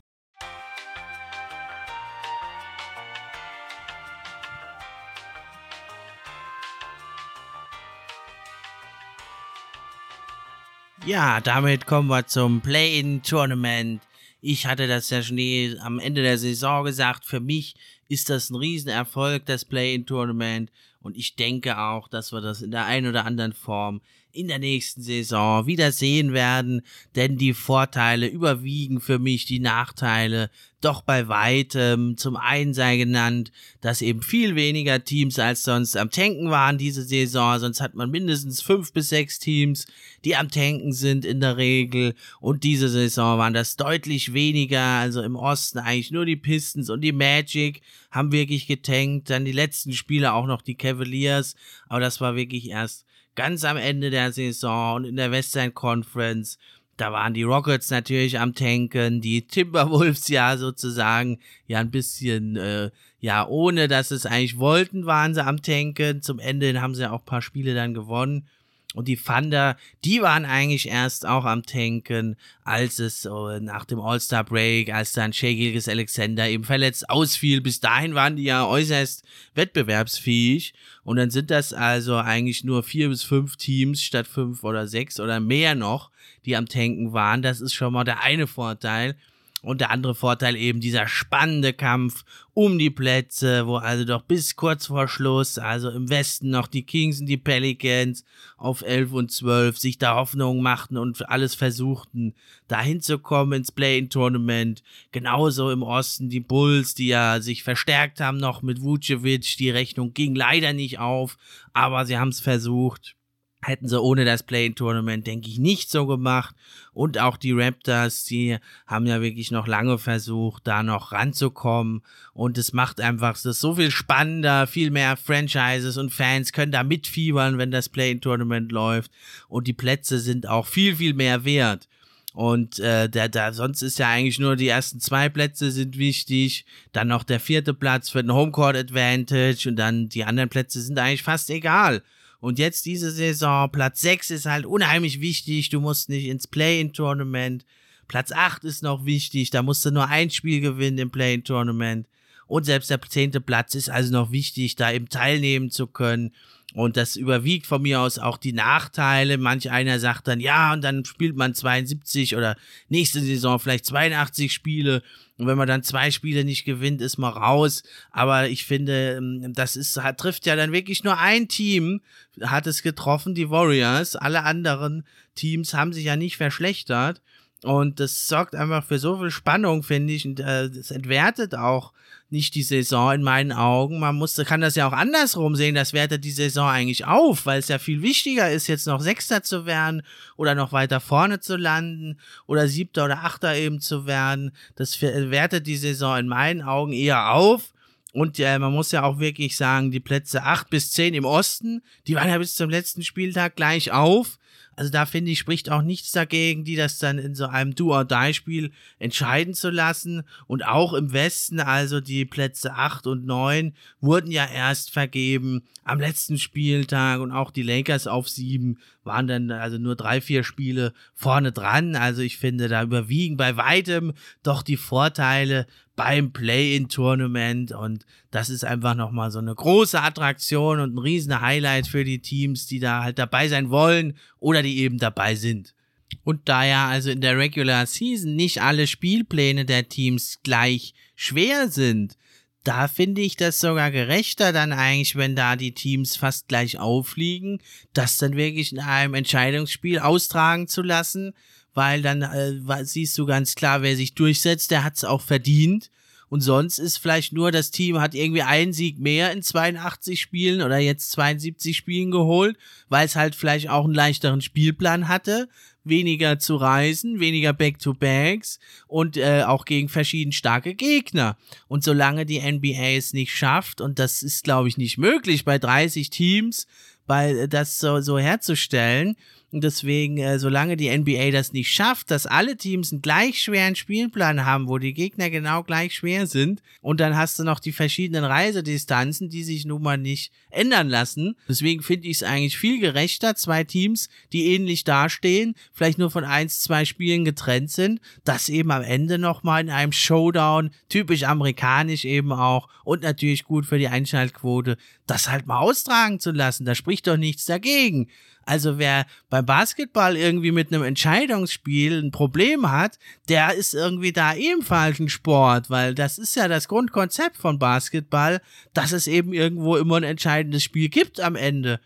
Speaker 1: Ja, damit kommen wir zum Play-in-Tournament. Ich hatte das ja schon eh am Ende der Saison gesagt. Für mich ist das ein Riesenerfolg, das Play-in-Tournament. Und ich denke auch, dass wir das in der einen oder anderen Form in der nächsten Saison wieder sehen werden, denn die Vorteile überwiegen für mich die Nachteile doch bei weitem. Zum einen sei genannt, dass eben viel weniger Teams als sonst am Tanken waren diese Saison, sonst hat man mindestens fünf bis sechs Teams, die am Tanken sind in der Regel. Und diese Saison waren das deutlich weniger, also im Osten eigentlich nur die Pistons und die Magic haben wirklich getankt, dann die letzten Spiele auch noch die Cavaliers, aber das war wirklich erst ganz am Ende der Saison und in der Western Conference, da waren die Rockets natürlich am Tanken, die Timberwolves ja sozusagen ja ein bisschen, äh, ja, ohne dass es eigentlich wollten, waren sie am Tanken. Zum Ende haben sie auch ein paar Spiele dann gewonnen. Und die Thunder, die waren eigentlich erst auch am Tanken, als es äh, nach dem All-Star-Break, als dann Shea Alexander eben verletzt ausfiel. Bis dahin waren die ja äußerst wettbewerbsfähig. Und dann sind das also eigentlich nur vier bis fünf Teams statt fünf oder sechs oder mehr noch, die am Tanken waren. Das ist schon mal der eine Vorteil. Und der andere Vorteil eben dieser spannende Kampf um die Plätze, wo also doch bis kurz vor Schluss, also im Westen noch die Kings und die Pelicans auf 11 und 12 sich da Hoffnung machten und alles versuchten, dahin zu kommen ins Play-in-Tournament. Genauso im Osten die Bulls, die ja sich verstärkt haben noch mit Vucevic. Die Rechnung ging leider nicht auf, aber sie haben es versucht. Hätten sie ohne das Play-in-Tournament, denke ich, nicht so gemacht. Und auch die Raptors, die haben ja wirklich noch lange versucht, da noch ranzukommen. Und es macht einfach das so viel spannender, viel mehr Franchises und Fans können da mitfiebern, wenn das Play-in-Tournament läuft. Und die Plätze sind auch viel, viel mehr wert. Und äh, der, der, sonst ist ja eigentlich nur die ersten zwei Plätze sind wichtig, dann noch der vierte Platz für den Homecourt Advantage und dann die anderen Plätze sind eigentlich fast egal. Und jetzt diese Saison, Platz 6 ist halt unheimlich wichtig. Du musst nicht ins Play-in-Tournament. Platz 8 ist noch wichtig. Da musst du nur ein Spiel gewinnen im Play-in-Tournament. Und selbst der zehnte Platz ist also noch wichtig, da eben teilnehmen zu können. Und das überwiegt von mir aus auch die Nachteile. Manch einer sagt dann, ja, und dann spielt man 72 oder nächste Saison vielleicht 82 Spiele. Und wenn man dann zwei Spiele nicht gewinnt, ist man raus. Aber ich finde, ähm, das ist, trifft ja dann wirklich nur ein Team, hat es getroffen, die Warriors. Alle anderen Teams haben sich ja nicht verschlechtert. Und das sorgt einfach für so viel Spannung, finde ich. Und äh, das entwertet auch nicht die Saison in meinen Augen. Man muss, kann das ja auch andersrum sehen. Das wertet die Saison eigentlich auf, weil es ja viel wichtiger ist, jetzt noch Sechster zu werden oder noch weiter vorne zu landen oder Siebter oder Achter eben zu werden. Das wertet die Saison in meinen Augen eher auf. Und äh, man muss ja auch wirklich sagen, die Plätze acht bis zehn im Osten, die waren ja bis zum letzten Spieltag gleich auf. Also da finde ich, spricht auch nichts dagegen, die das dann in so einem Do-or-Die-Spiel entscheiden zu lassen. Und auch im Westen, also die Plätze 8 und 9, wurden ja erst vergeben am letzten Spieltag und auch die Lakers auf 7 waren dann also nur drei, vier Spiele vorne dran. Also ich finde, da überwiegen bei weitem doch die Vorteile beim Play-in-Tournament und das ist einfach nochmal so eine große Attraktion und ein riesen Highlight für die Teams, die da halt dabei sein wollen oder die eben dabei sind. Und da ja also in der Regular Season nicht alle Spielpläne der Teams gleich schwer sind, da finde ich das sogar gerechter dann eigentlich, wenn da die Teams fast gleich aufliegen, das dann wirklich in einem Entscheidungsspiel austragen zu lassen, weil dann äh, siehst du ganz klar, wer sich durchsetzt, der hat es auch verdient. Und sonst ist vielleicht nur das Team hat irgendwie einen Sieg mehr in 82 Spielen oder jetzt 72 Spielen geholt, weil es halt vielleicht auch einen leichteren Spielplan hatte weniger zu reisen, weniger Back-to-Backs und äh, auch gegen verschieden starke Gegner. Und solange die NBA es nicht schafft, und das ist, glaube ich, nicht möglich bei 30 Teams, bei äh, das so, so herzustellen, und deswegen, äh, solange die NBA das nicht schafft, dass alle Teams einen gleich schweren Spielplan haben, wo die Gegner genau gleich schwer sind, und dann hast du noch die verschiedenen Reisedistanzen, die sich nun mal nicht ändern lassen. Deswegen finde ich es eigentlich viel gerechter, zwei Teams, die ähnlich dastehen, vielleicht nur von eins, zwei Spielen getrennt sind, das eben am Ende nochmal in einem Showdown, typisch amerikanisch eben auch, und natürlich gut für die Einschaltquote, das halt mal austragen zu lassen. Da spricht doch nichts dagegen. Also wer beim Basketball irgendwie mit einem Entscheidungsspiel ein Problem hat, der ist irgendwie da im falschen Sport, weil das ist ja das Grundkonzept von Basketball, dass es eben irgendwo immer ein entscheidendes Spiel gibt am Ende.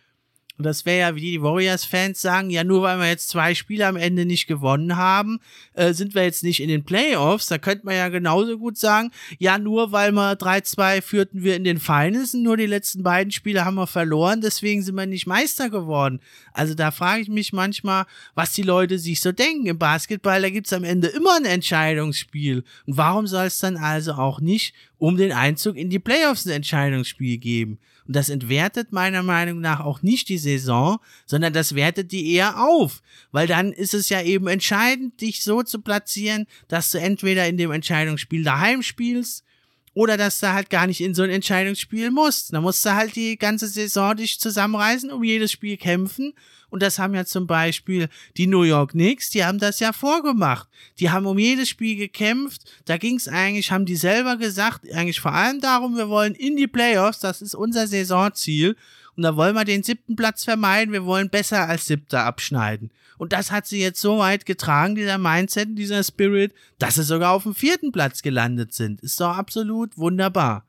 Speaker 1: Und das wäre ja, wie die Warriors-Fans sagen, ja, nur weil wir jetzt zwei Spiele am Ende nicht gewonnen haben, äh, sind wir jetzt nicht in den Playoffs. Da könnte man ja genauso gut sagen, ja, nur weil wir 3-2 führten wir in den Finals und nur die letzten beiden Spiele haben wir verloren, deswegen sind wir nicht Meister geworden. Also da frage ich mich manchmal, was die Leute sich so denken. Im Basketball, da gibt's am Ende immer ein Entscheidungsspiel. Und warum soll es dann also auch nicht um den Einzug in die Playoffs ein Entscheidungsspiel geben? Und das entwertet meiner Meinung nach auch nicht die Saison, sondern das wertet die eher auf. Weil dann ist es ja eben entscheidend, dich so zu platzieren, dass du entweder in dem Entscheidungsspiel daheim spielst oder dass du halt gar nicht in so ein Entscheidungsspiel musst. Da musst du halt die ganze Saison dich zusammenreißen, um jedes Spiel kämpfen. Und das haben ja zum Beispiel die New York Knicks, die haben das ja vorgemacht. Die haben um jedes Spiel gekämpft. Da ging es eigentlich, haben die selber gesagt, eigentlich vor allem darum, wir wollen in die Playoffs, das ist unser Saisonziel. Und da wollen wir den siebten Platz vermeiden, wir wollen besser als siebter abschneiden. Und das hat sie jetzt so weit getragen, dieser Mindset, dieser Spirit, dass sie sogar auf dem vierten Platz gelandet sind. Ist doch absolut wunderbar.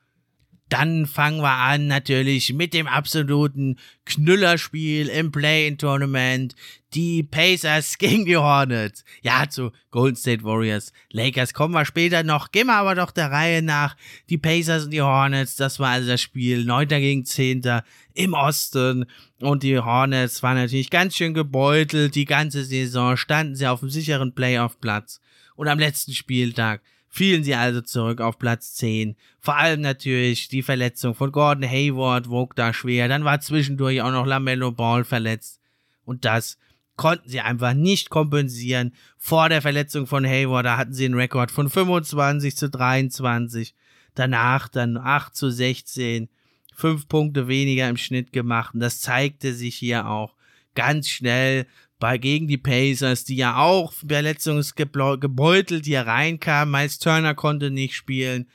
Speaker 1: Dann fangen wir an natürlich mit dem absoluten Knüllerspiel im Play-in-Tournament. Die Pacers gegen die Hornets. Ja, zu Golden State Warriors. Lakers kommen wir später noch. Gehen wir aber doch der Reihe nach. Die Pacers und die Hornets, das war also das Spiel. Neunter gegen Zehnter im Osten. Und die Hornets waren natürlich ganz schön gebeutelt. Die ganze Saison standen sie auf dem sicheren Playoff-Platz. Und am letzten Spieltag fielen sie also zurück auf Platz 10. Vor allem natürlich die Verletzung von Gordon Hayward wog da schwer. Dann war zwischendurch auch noch Lamello Ball verletzt. Und das konnten sie einfach nicht kompensieren. Vor der Verletzung von Hayward, da hatten sie einen Rekord von 25 zu 23. Danach dann 8 zu 16 fünf Punkte weniger im Schnitt gemacht. Und das zeigte sich hier auch ganz schnell bei gegen die Pacers, die ja auch verletzungsgebeutelt hier reinkamen. Miles Turner konnte nicht spielen,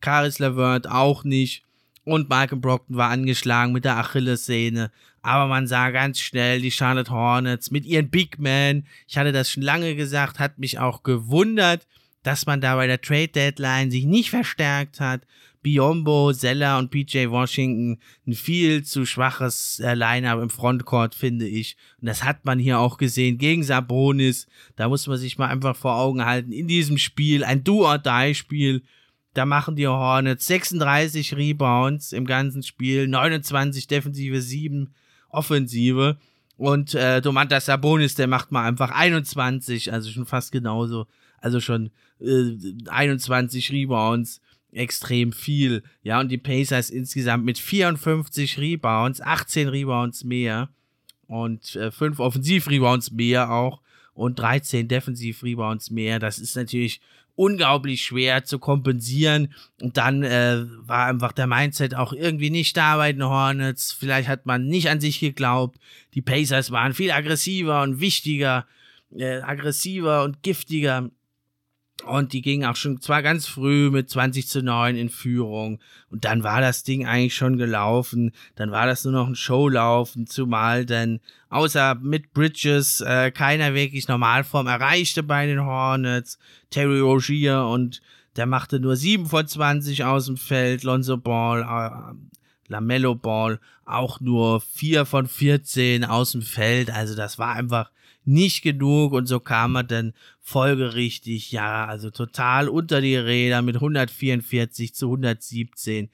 Speaker 1: Caris LeVert auch nicht. Und Malcolm Brockton war angeschlagen mit der Achillessehne. Aber man sah ganz schnell die Charlotte Hornets mit ihren Big Men. Ich hatte das schon lange gesagt, hat mich auch gewundert, dass man da bei der Trade Deadline sich nicht verstärkt hat. Biombo, Zeller und PJ Washington ein viel zu schwaches äh, Line-Up im Frontcourt, finde ich. Und das hat man hier auch gesehen gegen Sabonis. Da muss man sich mal einfach vor Augen halten. In diesem Spiel, ein Do-or-Die-Spiel, da machen die Hornets 36 Rebounds im ganzen Spiel, 29 Defensive, 7 Offensive. Und äh, Domantas Sabonis, der macht mal einfach 21, also schon fast genauso. Also schon äh, 21 Rebounds extrem viel. Ja, und die Pacers insgesamt mit 54 Rebounds, 18 Rebounds mehr. und äh, fünf Offensiv-Rebounds mehr auch und 13 Defensiv-Rebounds mehr. Das ist natürlich unglaublich schwer zu kompensieren. Und dann äh, war einfach der Mindset auch irgendwie nicht da bei den Hornets. Vielleicht hat man nicht an sich geglaubt. Die Pacers waren viel aggressiver und wichtiger, äh, aggressiver und giftiger. Und die gingen auch schon zwar ganz früh mit 20 zu 9 in Führung. Und dann war das Ding eigentlich schon gelaufen. Dann war das nur noch ein Showlaufen, zumal denn außer mit Bridges äh, keiner wirklich Normalform erreichte bei den Hornets. Terry Rogier und der machte nur 7 von 20 aus dem Feld. Lonzo Ball, äh, Lamello Ball auch nur 4 von 14 aus dem Feld. Also das war einfach nicht genug und so kam er dann folgerichtig, ja, also total unter die Räder mit 144 zu 117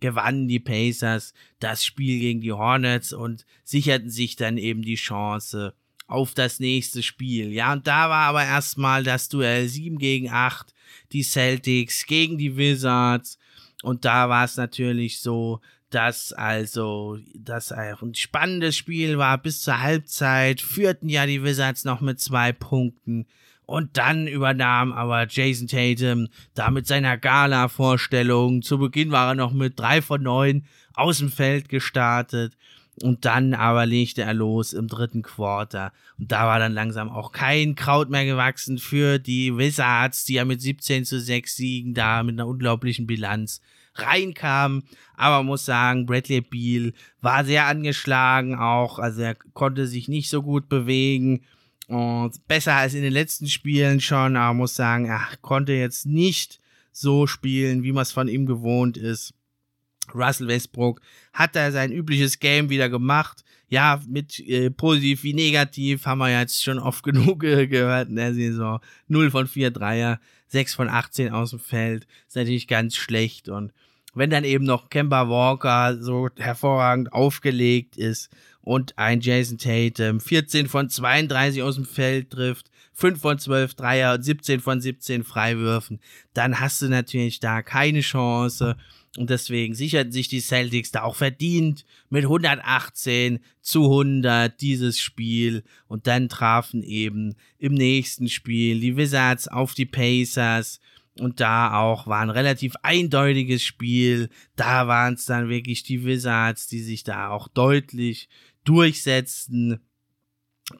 Speaker 1: gewannen die Pacers das Spiel gegen die Hornets und sicherten sich dann eben die Chance auf das nächste Spiel. Ja, und da war aber erstmal das Duell 7 gegen 8, die Celtics gegen die Wizards. Und da war es natürlich so, dass also das ein spannendes Spiel war bis zur Halbzeit, führten ja die Wizards noch mit zwei Punkten. Und dann übernahm aber Jason Tatum da mit seiner Gala-Vorstellung. Zu Beginn war er noch mit drei von neun aus dem Feld gestartet. Und dann aber legte er los im dritten Quarter. Und da war dann langsam auch kein Kraut mehr gewachsen für die Wizards, die ja mit 17 zu 6 Siegen da mit einer unglaublichen Bilanz reinkam. Aber man muss sagen, Bradley Beal war sehr angeschlagen auch. Also er konnte sich nicht so gut bewegen. Und besser als in den letzten Spielen schon. Aber man muss sagen, er konnte jetzt nicht so spielen, wie man es von ihm gewohnt ist. Russell Westbrook hat da sein übliches Game wieder gemacht. Ja, mit äh, positiv wie negativ haben wir jetzt schon oft genug äh, gehört in der Saison. 0 von 4 Dreier, 6 von 18 aus dem Feld. Ist natürlich ganz schlecht. Und wenn dann eben noch Kemba Walker so hervorragend aufgelegt ist und ein Jason Tatum 14 von 32 aus dem Feld trifft, 5 von 12 Dreier und 17 von 17 Freiwürfen, dann hast du natürlich da keine Chance. Und deswegen sicherten sich die Celtics da auch verdient mit 118 zu 100 dieses Spiel. Und dann trafen eben im nächsten Spiel die Wizards auf die Pacers. Und da auch war ein relativ eindeutiges Spiel. Da waren es dann wirklich die Wizards, die sich da auch deutlich durchsetzten.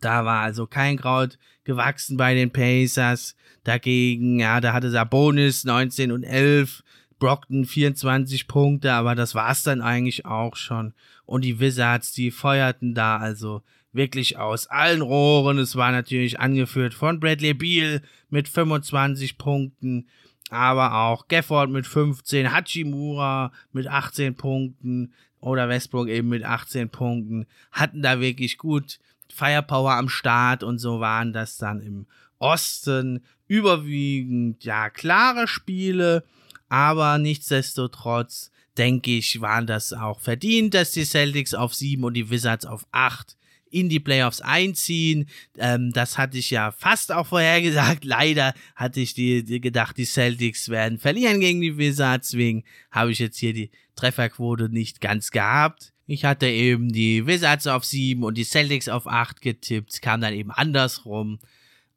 Speaker 1: Da war also kein Kraut gewachsen bei den Pacers. Dagegen, ja, da hatte Sabonis 19 und 11, Brockton 24 Punkte, aber das war's dann eigentlich auch schon. Und die Wizards, die feuerten da also wirklich aus allen Rohren. Es war natürlich angeführt von Bradley Beal mit 25 Punkten, aber auch Gafford mit 15, Hachimura mit 18 Punkten oder Westbrook eben mit 18 Punkten, hatten da wirklich gut Firepower am Start und so waren das dann im Osten überwiegend ja klare Spiele, aber nichtsdestotrotz denke ich, waren das auch verdient, dass die Celtics auf 7 und die Wizards auf 8 in die Playoffs einziehen. Ähm, das hatte ich ja fast auch vorhergesagt. Leider hatte ich die, die gedacht, die Celtics werden verlieren gegen die Wizards. Deswegen habe ich jetzt hier die Trefferquote nicht ganz gehabt. Ich hatte eben die Wizards auf 7 und die Celtics auf 8 getippt. Kam dann eben andersrum.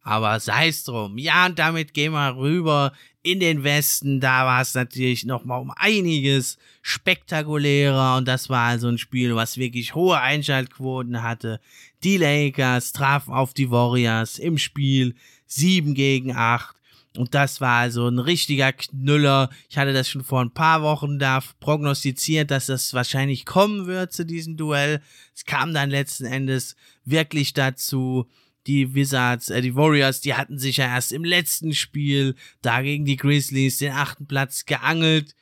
Speaker 1: Aber sei es drum. Ja, und damit gehen wir rüber in den Westen. Da war es natürlich nochmal um einiges spektakulärer. Und das war also ein Spiel, was wirklich hohe Einschaltquoten hatte. Die Lakers trafen auf die Warriors im Spiel 7 gegen 8. Und das war also ein richtiger Knüller. Ich hatte das schon vor ein paar Wochen da prognostiziert, dass das wahrscheinlich kommen wird zu diesem Duell. Es kam dann letzten Endes wirklich dazu die Wizards, äh, die Warriors, die hatten sich ja erst im letzten Spiel da gegen die Grizzlies den achten Platz geangelt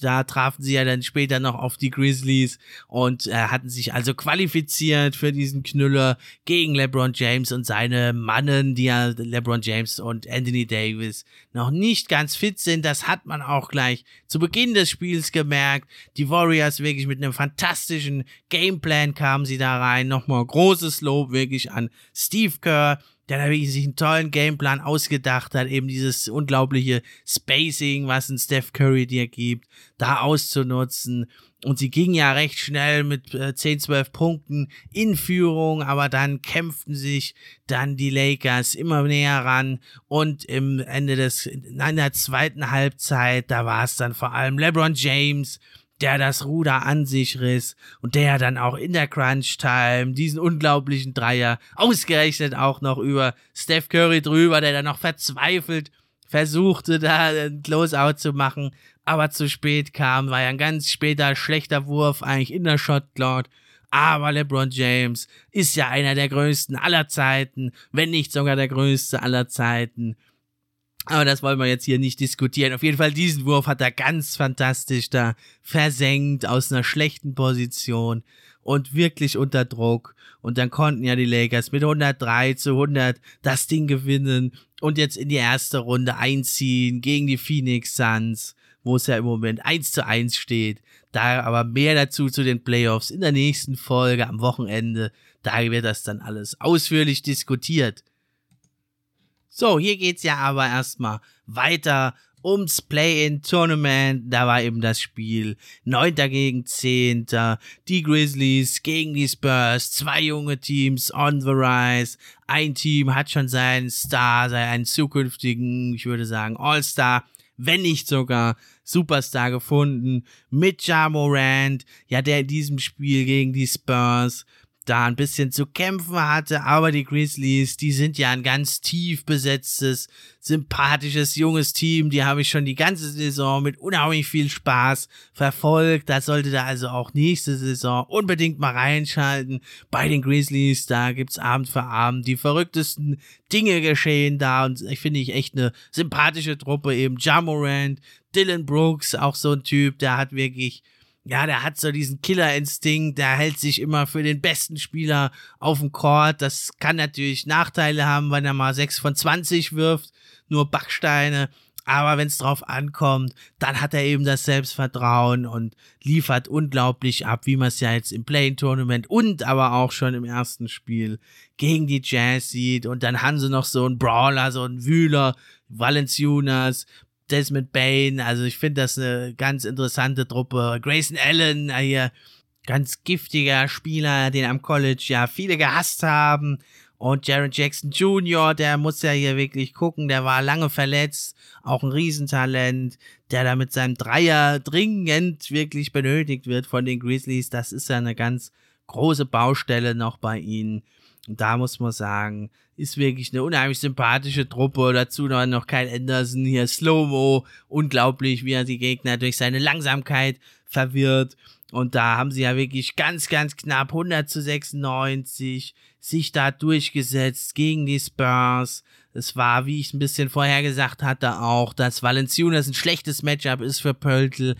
Speaker 1: da trafen sie ja dann später noch auf die Grizzlies und äh, hatten sich also qualifiziert für diesen Knüller gegen LeBron James und seine Mannen, die ja LeBron James und Anthony Davis noch nicht ganz fit sind. Das hat man auch gleich zu Beginn des Spiels gemerkt. Die Warriors wirklich mit einem fantastischen Gameplan kamen sie da rein. Nochmal großes Lob wirklich an Steve Kerr, der da wirklich sich einen tollen Gameplan ausgedacht hat, eben dieses unglaubliche Spacing, was ein Steph Curry dir gibt, da auszunutzen. Und sie ging ja recht schnell mit äh, 10, 12 Punkten in Führung, aber dann kämpften sich dann die Lakers immer näher ran. Und im Ende des, in der zweiten Halbzeit, da war es dann vor allem LeBron James, der das Ruder an sich riss und der dann auch in der Crunch Time diesen unglaublichen Dreier ausgerechnet auch noch über Steph Curry drüber, der dann noch verzweifelt versuchte, da ein Closeout zu machen, aber zu spät kam, war ja ein ganz später schlechter Wurf eigentlich in der Shot Cloud. Aber LeBron James ist ja einer der größten aller Zeiten, wenn nicht sogar der größte aller Zeiten. Aber das wollen wir jetzt hier nicht diskutieren. Auf jeden Fall diesen Wurf hat er ganz fantastisch da versenkt aus einer schlechten Position und wirklich unter Druck. Und dann konnten ja die Lakers mit 103 zu 100 das Ding gewinnen und jetzt in die erste Runde einziehen gegen die Phoenix Suns, wo es ja im Moment 1 zu 1 steht. Da aber mehr dazu zu den Playoffs in der nächsten Folge am Wochenende. Da wird das dann alles ausführlich diskutiert. So, hier geht's ja aber erstmal weiter ums Play-in-Tournament. Da war eben das Spiel. Neunter gegen Zehnter. Die Grizzlies gegen die Spurs. Zwei junge Teams on the rise. Ein Team hat schon seinen Star, seinen zukünftigen, ich würde sagen, All-Star wenn nicht sogar Superstar gefunden mit Ja Morant, ja, der in diesem Spiel gegen die Spurs da ein bisschen zu kämpfen hatte, aber die Grizzlies, die sind ja ein ganz tief besetztes, sympathisches, junges Team, die habe ich schon die ganze Saison mit unheimlich viel Spaß verfolgt, da sollte da also auch nächste Saison unbedingt mal reinschalten. Bei den Grizzlies, da gibt's Abend für Abend die verrücktesten Dinge geschehen da. Und ich finde ich echt eine sympathische Truppe, eben Jamorant, Dylan Brooks, auch so ein Typ, der hat wirklich ja, der hat so diesen Killerinstinkt, der hält sich immer für den besten Spieler auf dem Court. Das kann natürlich Nachteile haben, wenn er mal 6 von 20 wirft, nur Backsteine. Aber wenn es drauf ankommt, dann hat er eben das Selbstvertrauen und liefert unglaublich ab, wie man es ja jetzt im Play-Tournament und aber auch schon im ersten Spiel gegen die Jazz sieht. Und dann haben sie noch so einen Brawler, so einen Wühler, Valenciunas, Desmond Bain, also ich finde das eine ganz interessante Truppe. Grayson Allen, äh, hier ganz giftiger Spieler, den am College ja viele gehasst haben. Und Jaron Jackson Jr., der muss ja hier wirklich gucken, der war lange verletzt, auch ein Riesentalent, der da mit seinem Dreier dringend wirklich benötigt wird von den Grizzlies. Das ist ja eine ganz große Baustelle noch bei ihnen. Und da muss man sagen, ist wirklich eine unheimlich sympathische Truppe. Dazu noch kein Anderson hier, Slow-Mo. Unglaublich, wie er die Gegner durch seine Langsamkeit verwirrt. Und da haben sie ja wirklich ganz, ganz knapp 100 zu 96 sich da durchgesetzt gegen die Spurs. Es war, wie ich ein bisschen vorher gesagt hatte, auch, dass Valenciunas ein schlechtes Matchup ist für Pöltl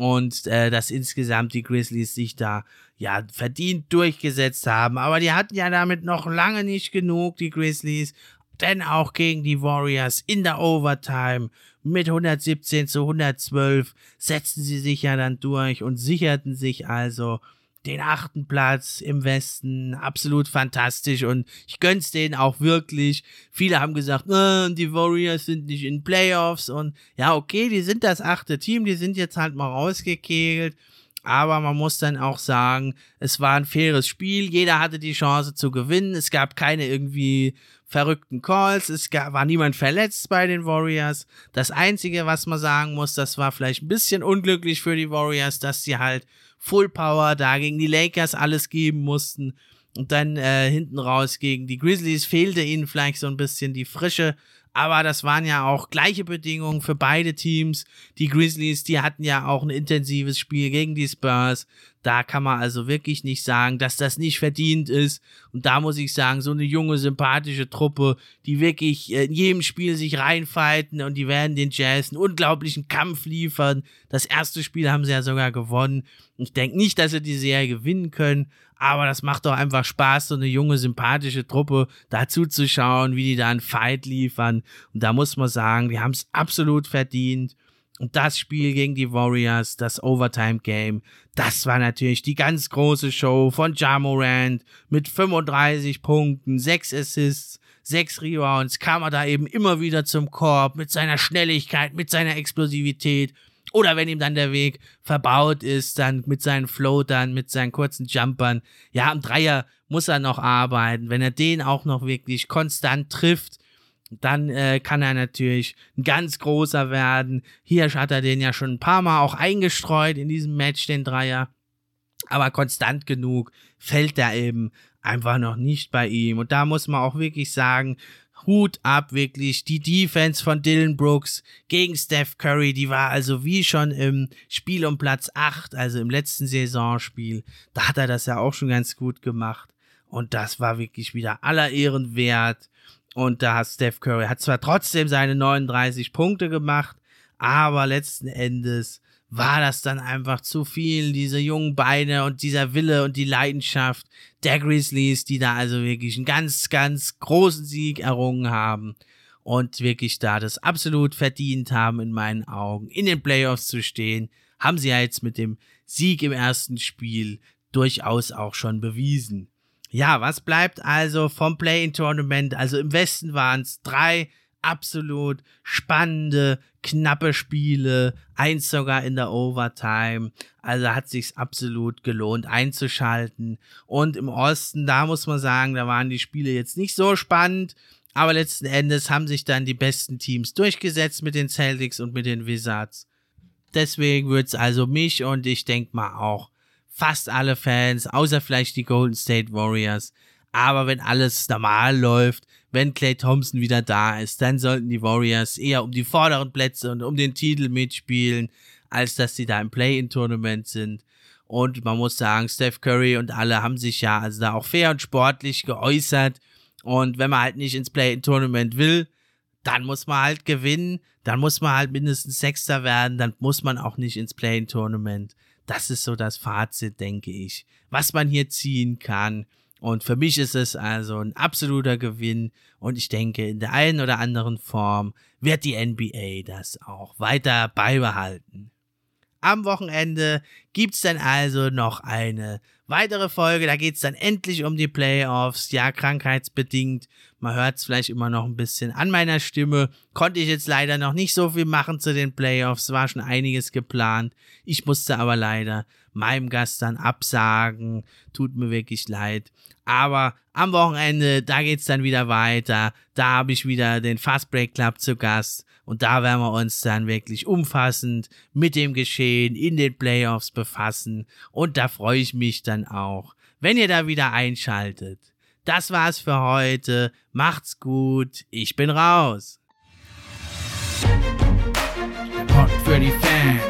Speaker 1: und äh, dass insgesamt die Grizzlies sich da ja verdient durchgesetzt haben. Aber die hatten ja damit noch lange nicht genug, die Grizzlies, denn auch gegen die Warriors in der Overtime mit 117 zu 112 setzten sie sich ja dann durch und sicherten sich also den achten Platz im Westen. Absolut fantastisch und ich gönn's denen auch wirklich. Viele haben gesagt, äh, die Warriors sind nicht in Playoffs und ja, okay, die sind das achte Team, die sind jetzt halt mal rausgekegelt. Aber man muss dann auch sagen, es war ein faires Spiel. Jeder hatte die Chance zu gewinnen. Es gab keine irgendwie verrückten Calls. Es gab, war niemand verletzt bei den Warriors. Das Einzige, was man sagen muss, das war vielleicht ein bisschen unglücklich für die Warriors, dass sie halt Full Power da gegen die Lakers alles geben mussten. Und dann äh, hinten raus gegen die Grizzlies fehlte ihnen vielleicht so ein bisschen die Frische. Aber das waren ja auch gleiche Bedingungen für beide Teams. Die Grizzlies, die hatten ja auch ein intensives Spiel gegen die Spurs. Da kann man also wirklich nicht sagen, dass das nicht verdient ist. Und da muss ich sagen, so eine junge, sympathische Truppe, die wirklich in jedem Spiel sich reinfighten und die werden den Jazz einen unglaublichen Kampf liefern. Das erste Spiel haben sie ja sogar gewonnen. Ich denke nicht, dass sie die Serie gewinnen können, aber das macht doch einfach Spaß, so eine junge, sympathische Truppe dazu zu schauen, wie die da einen Fight liefern. Und da muss man sagen, die haben es absolut verdient. Und das Spiel gegen die Warriors, das Overtime Game, das war natürlich die ganz große Show von Jamorant mit 35 Punkten, 6 Assists, 6 Rebounds, kam er da eben immer wieder zum Korb mit seiner Schnelligkeit, mit seiner Explosivität Oder wenn ihm dann der Weg verbaut ist, dann mit seinen Floatern, mit seinen kurzen Jumpern. Ja, am Dreier muss er noch arbeiten. Wenn er den auch noch wirklich konstant trifft, dann äh, kann er natürlich ein ganz großer werden. Hier hat er den ja schon ein paar Mal auch eingestreut in diesem Match, den Dreier. Aber konstant genug fällt er eben einfach noch nicht bei ihm. Und da muss man auch wirklich sagen, Hut ab, wirklich. Die Defense von Dylan Brooks gegen Steph Curry, die war also wie schon im Spiel um Platz 8, also im letzten Saisonspiel. Da hat er das ja auch schon ganz gut gemacht. Und das war wirklich wieder aller Ehren wert. Und da hat Steph Curry, hat zwar trotzdem seine 39 Punkte gemacht, aber letzten Endes war das dann einfach zu viel, diese jungen Beine und dieser Wille und die Leidenschaft der Grizzlies, die da also wirklich einen ganz, ganz großen Sieg errungen haben und wirklich da das absolut verdient haben in meinen Augen, in den Playoffs zu stehen, haben sie ja jetzt mit dem Sieg im ersten Spiel durchaus auch schon bewiesen. Ja, was bleibt also vom Play-in-Tournament? Also im Westen waren es drei absolut spannende, knappe Spiele, eins sogar in der Overtime. Also hat sich's absolut gelohnt einzuschalten. Und im Osten, da muss man sagen, da waren die Spiele jetzt nicht so spannend. Aber letzten Endes haben sich dann die besten Teams durchgesetzt mit den Celtics und mit den Wizards. Deswegen wird's also mich und ich denke mal auch fast alle Fans, außer vielleicht die Golden State Warriors. Aber wenn alles normal läuft, wenn Clay Thompson wieder da ist, dann sollten die Warriors eher um die vorderen Plätze und um den Titel mitspielen, als dass sie da im Play-in-Tournament sind. Und man muss sagen, Steph Curry und alle haben sich ja also da auch fair und sportlich geäußert. Und wenn man halt nicht ins Play-in-Tournament will, dann muss man halt gewinnen, dann muss man halt mindestens Sechster werden, dann muss man auch nicht ins Play-in-Tournament. Das ist so das Fazit, denke ich, was man hier ziehen kann. Und für mich ist es also ein absoluter Gewinn und ich denke, in der einen oder anderen Form wird die NBA das auch weiter beibehalten. Am Wochenende gibt's dann also noch eine weitere Folge. Da geht's dann endlich um die Playoffs. Ja, krankheitsbedingt. Man hört's vielleicht immer noch ein bisschen an meiner Stimme. Konnte ich jetzt leider noch nicht so viel machen zu den Playoffs. War schon einiges geplant. Ich musste aber leider meinem Gast dann absagen. Tut mir wirklich leid. Aber am Wochenende, da geht's dann wieder weiter. Da habe ich wieder den Fast Break Club zu Gast. Und da werden wir uns dann wirklich umfassend mit dem Geschehen in den Playoffs befassen. Und da freue ich mich dann auch, wenn ihr da wieder einschaltet. Das war's für heute. Macht's gut. Ich bin raus. Der Pod Fans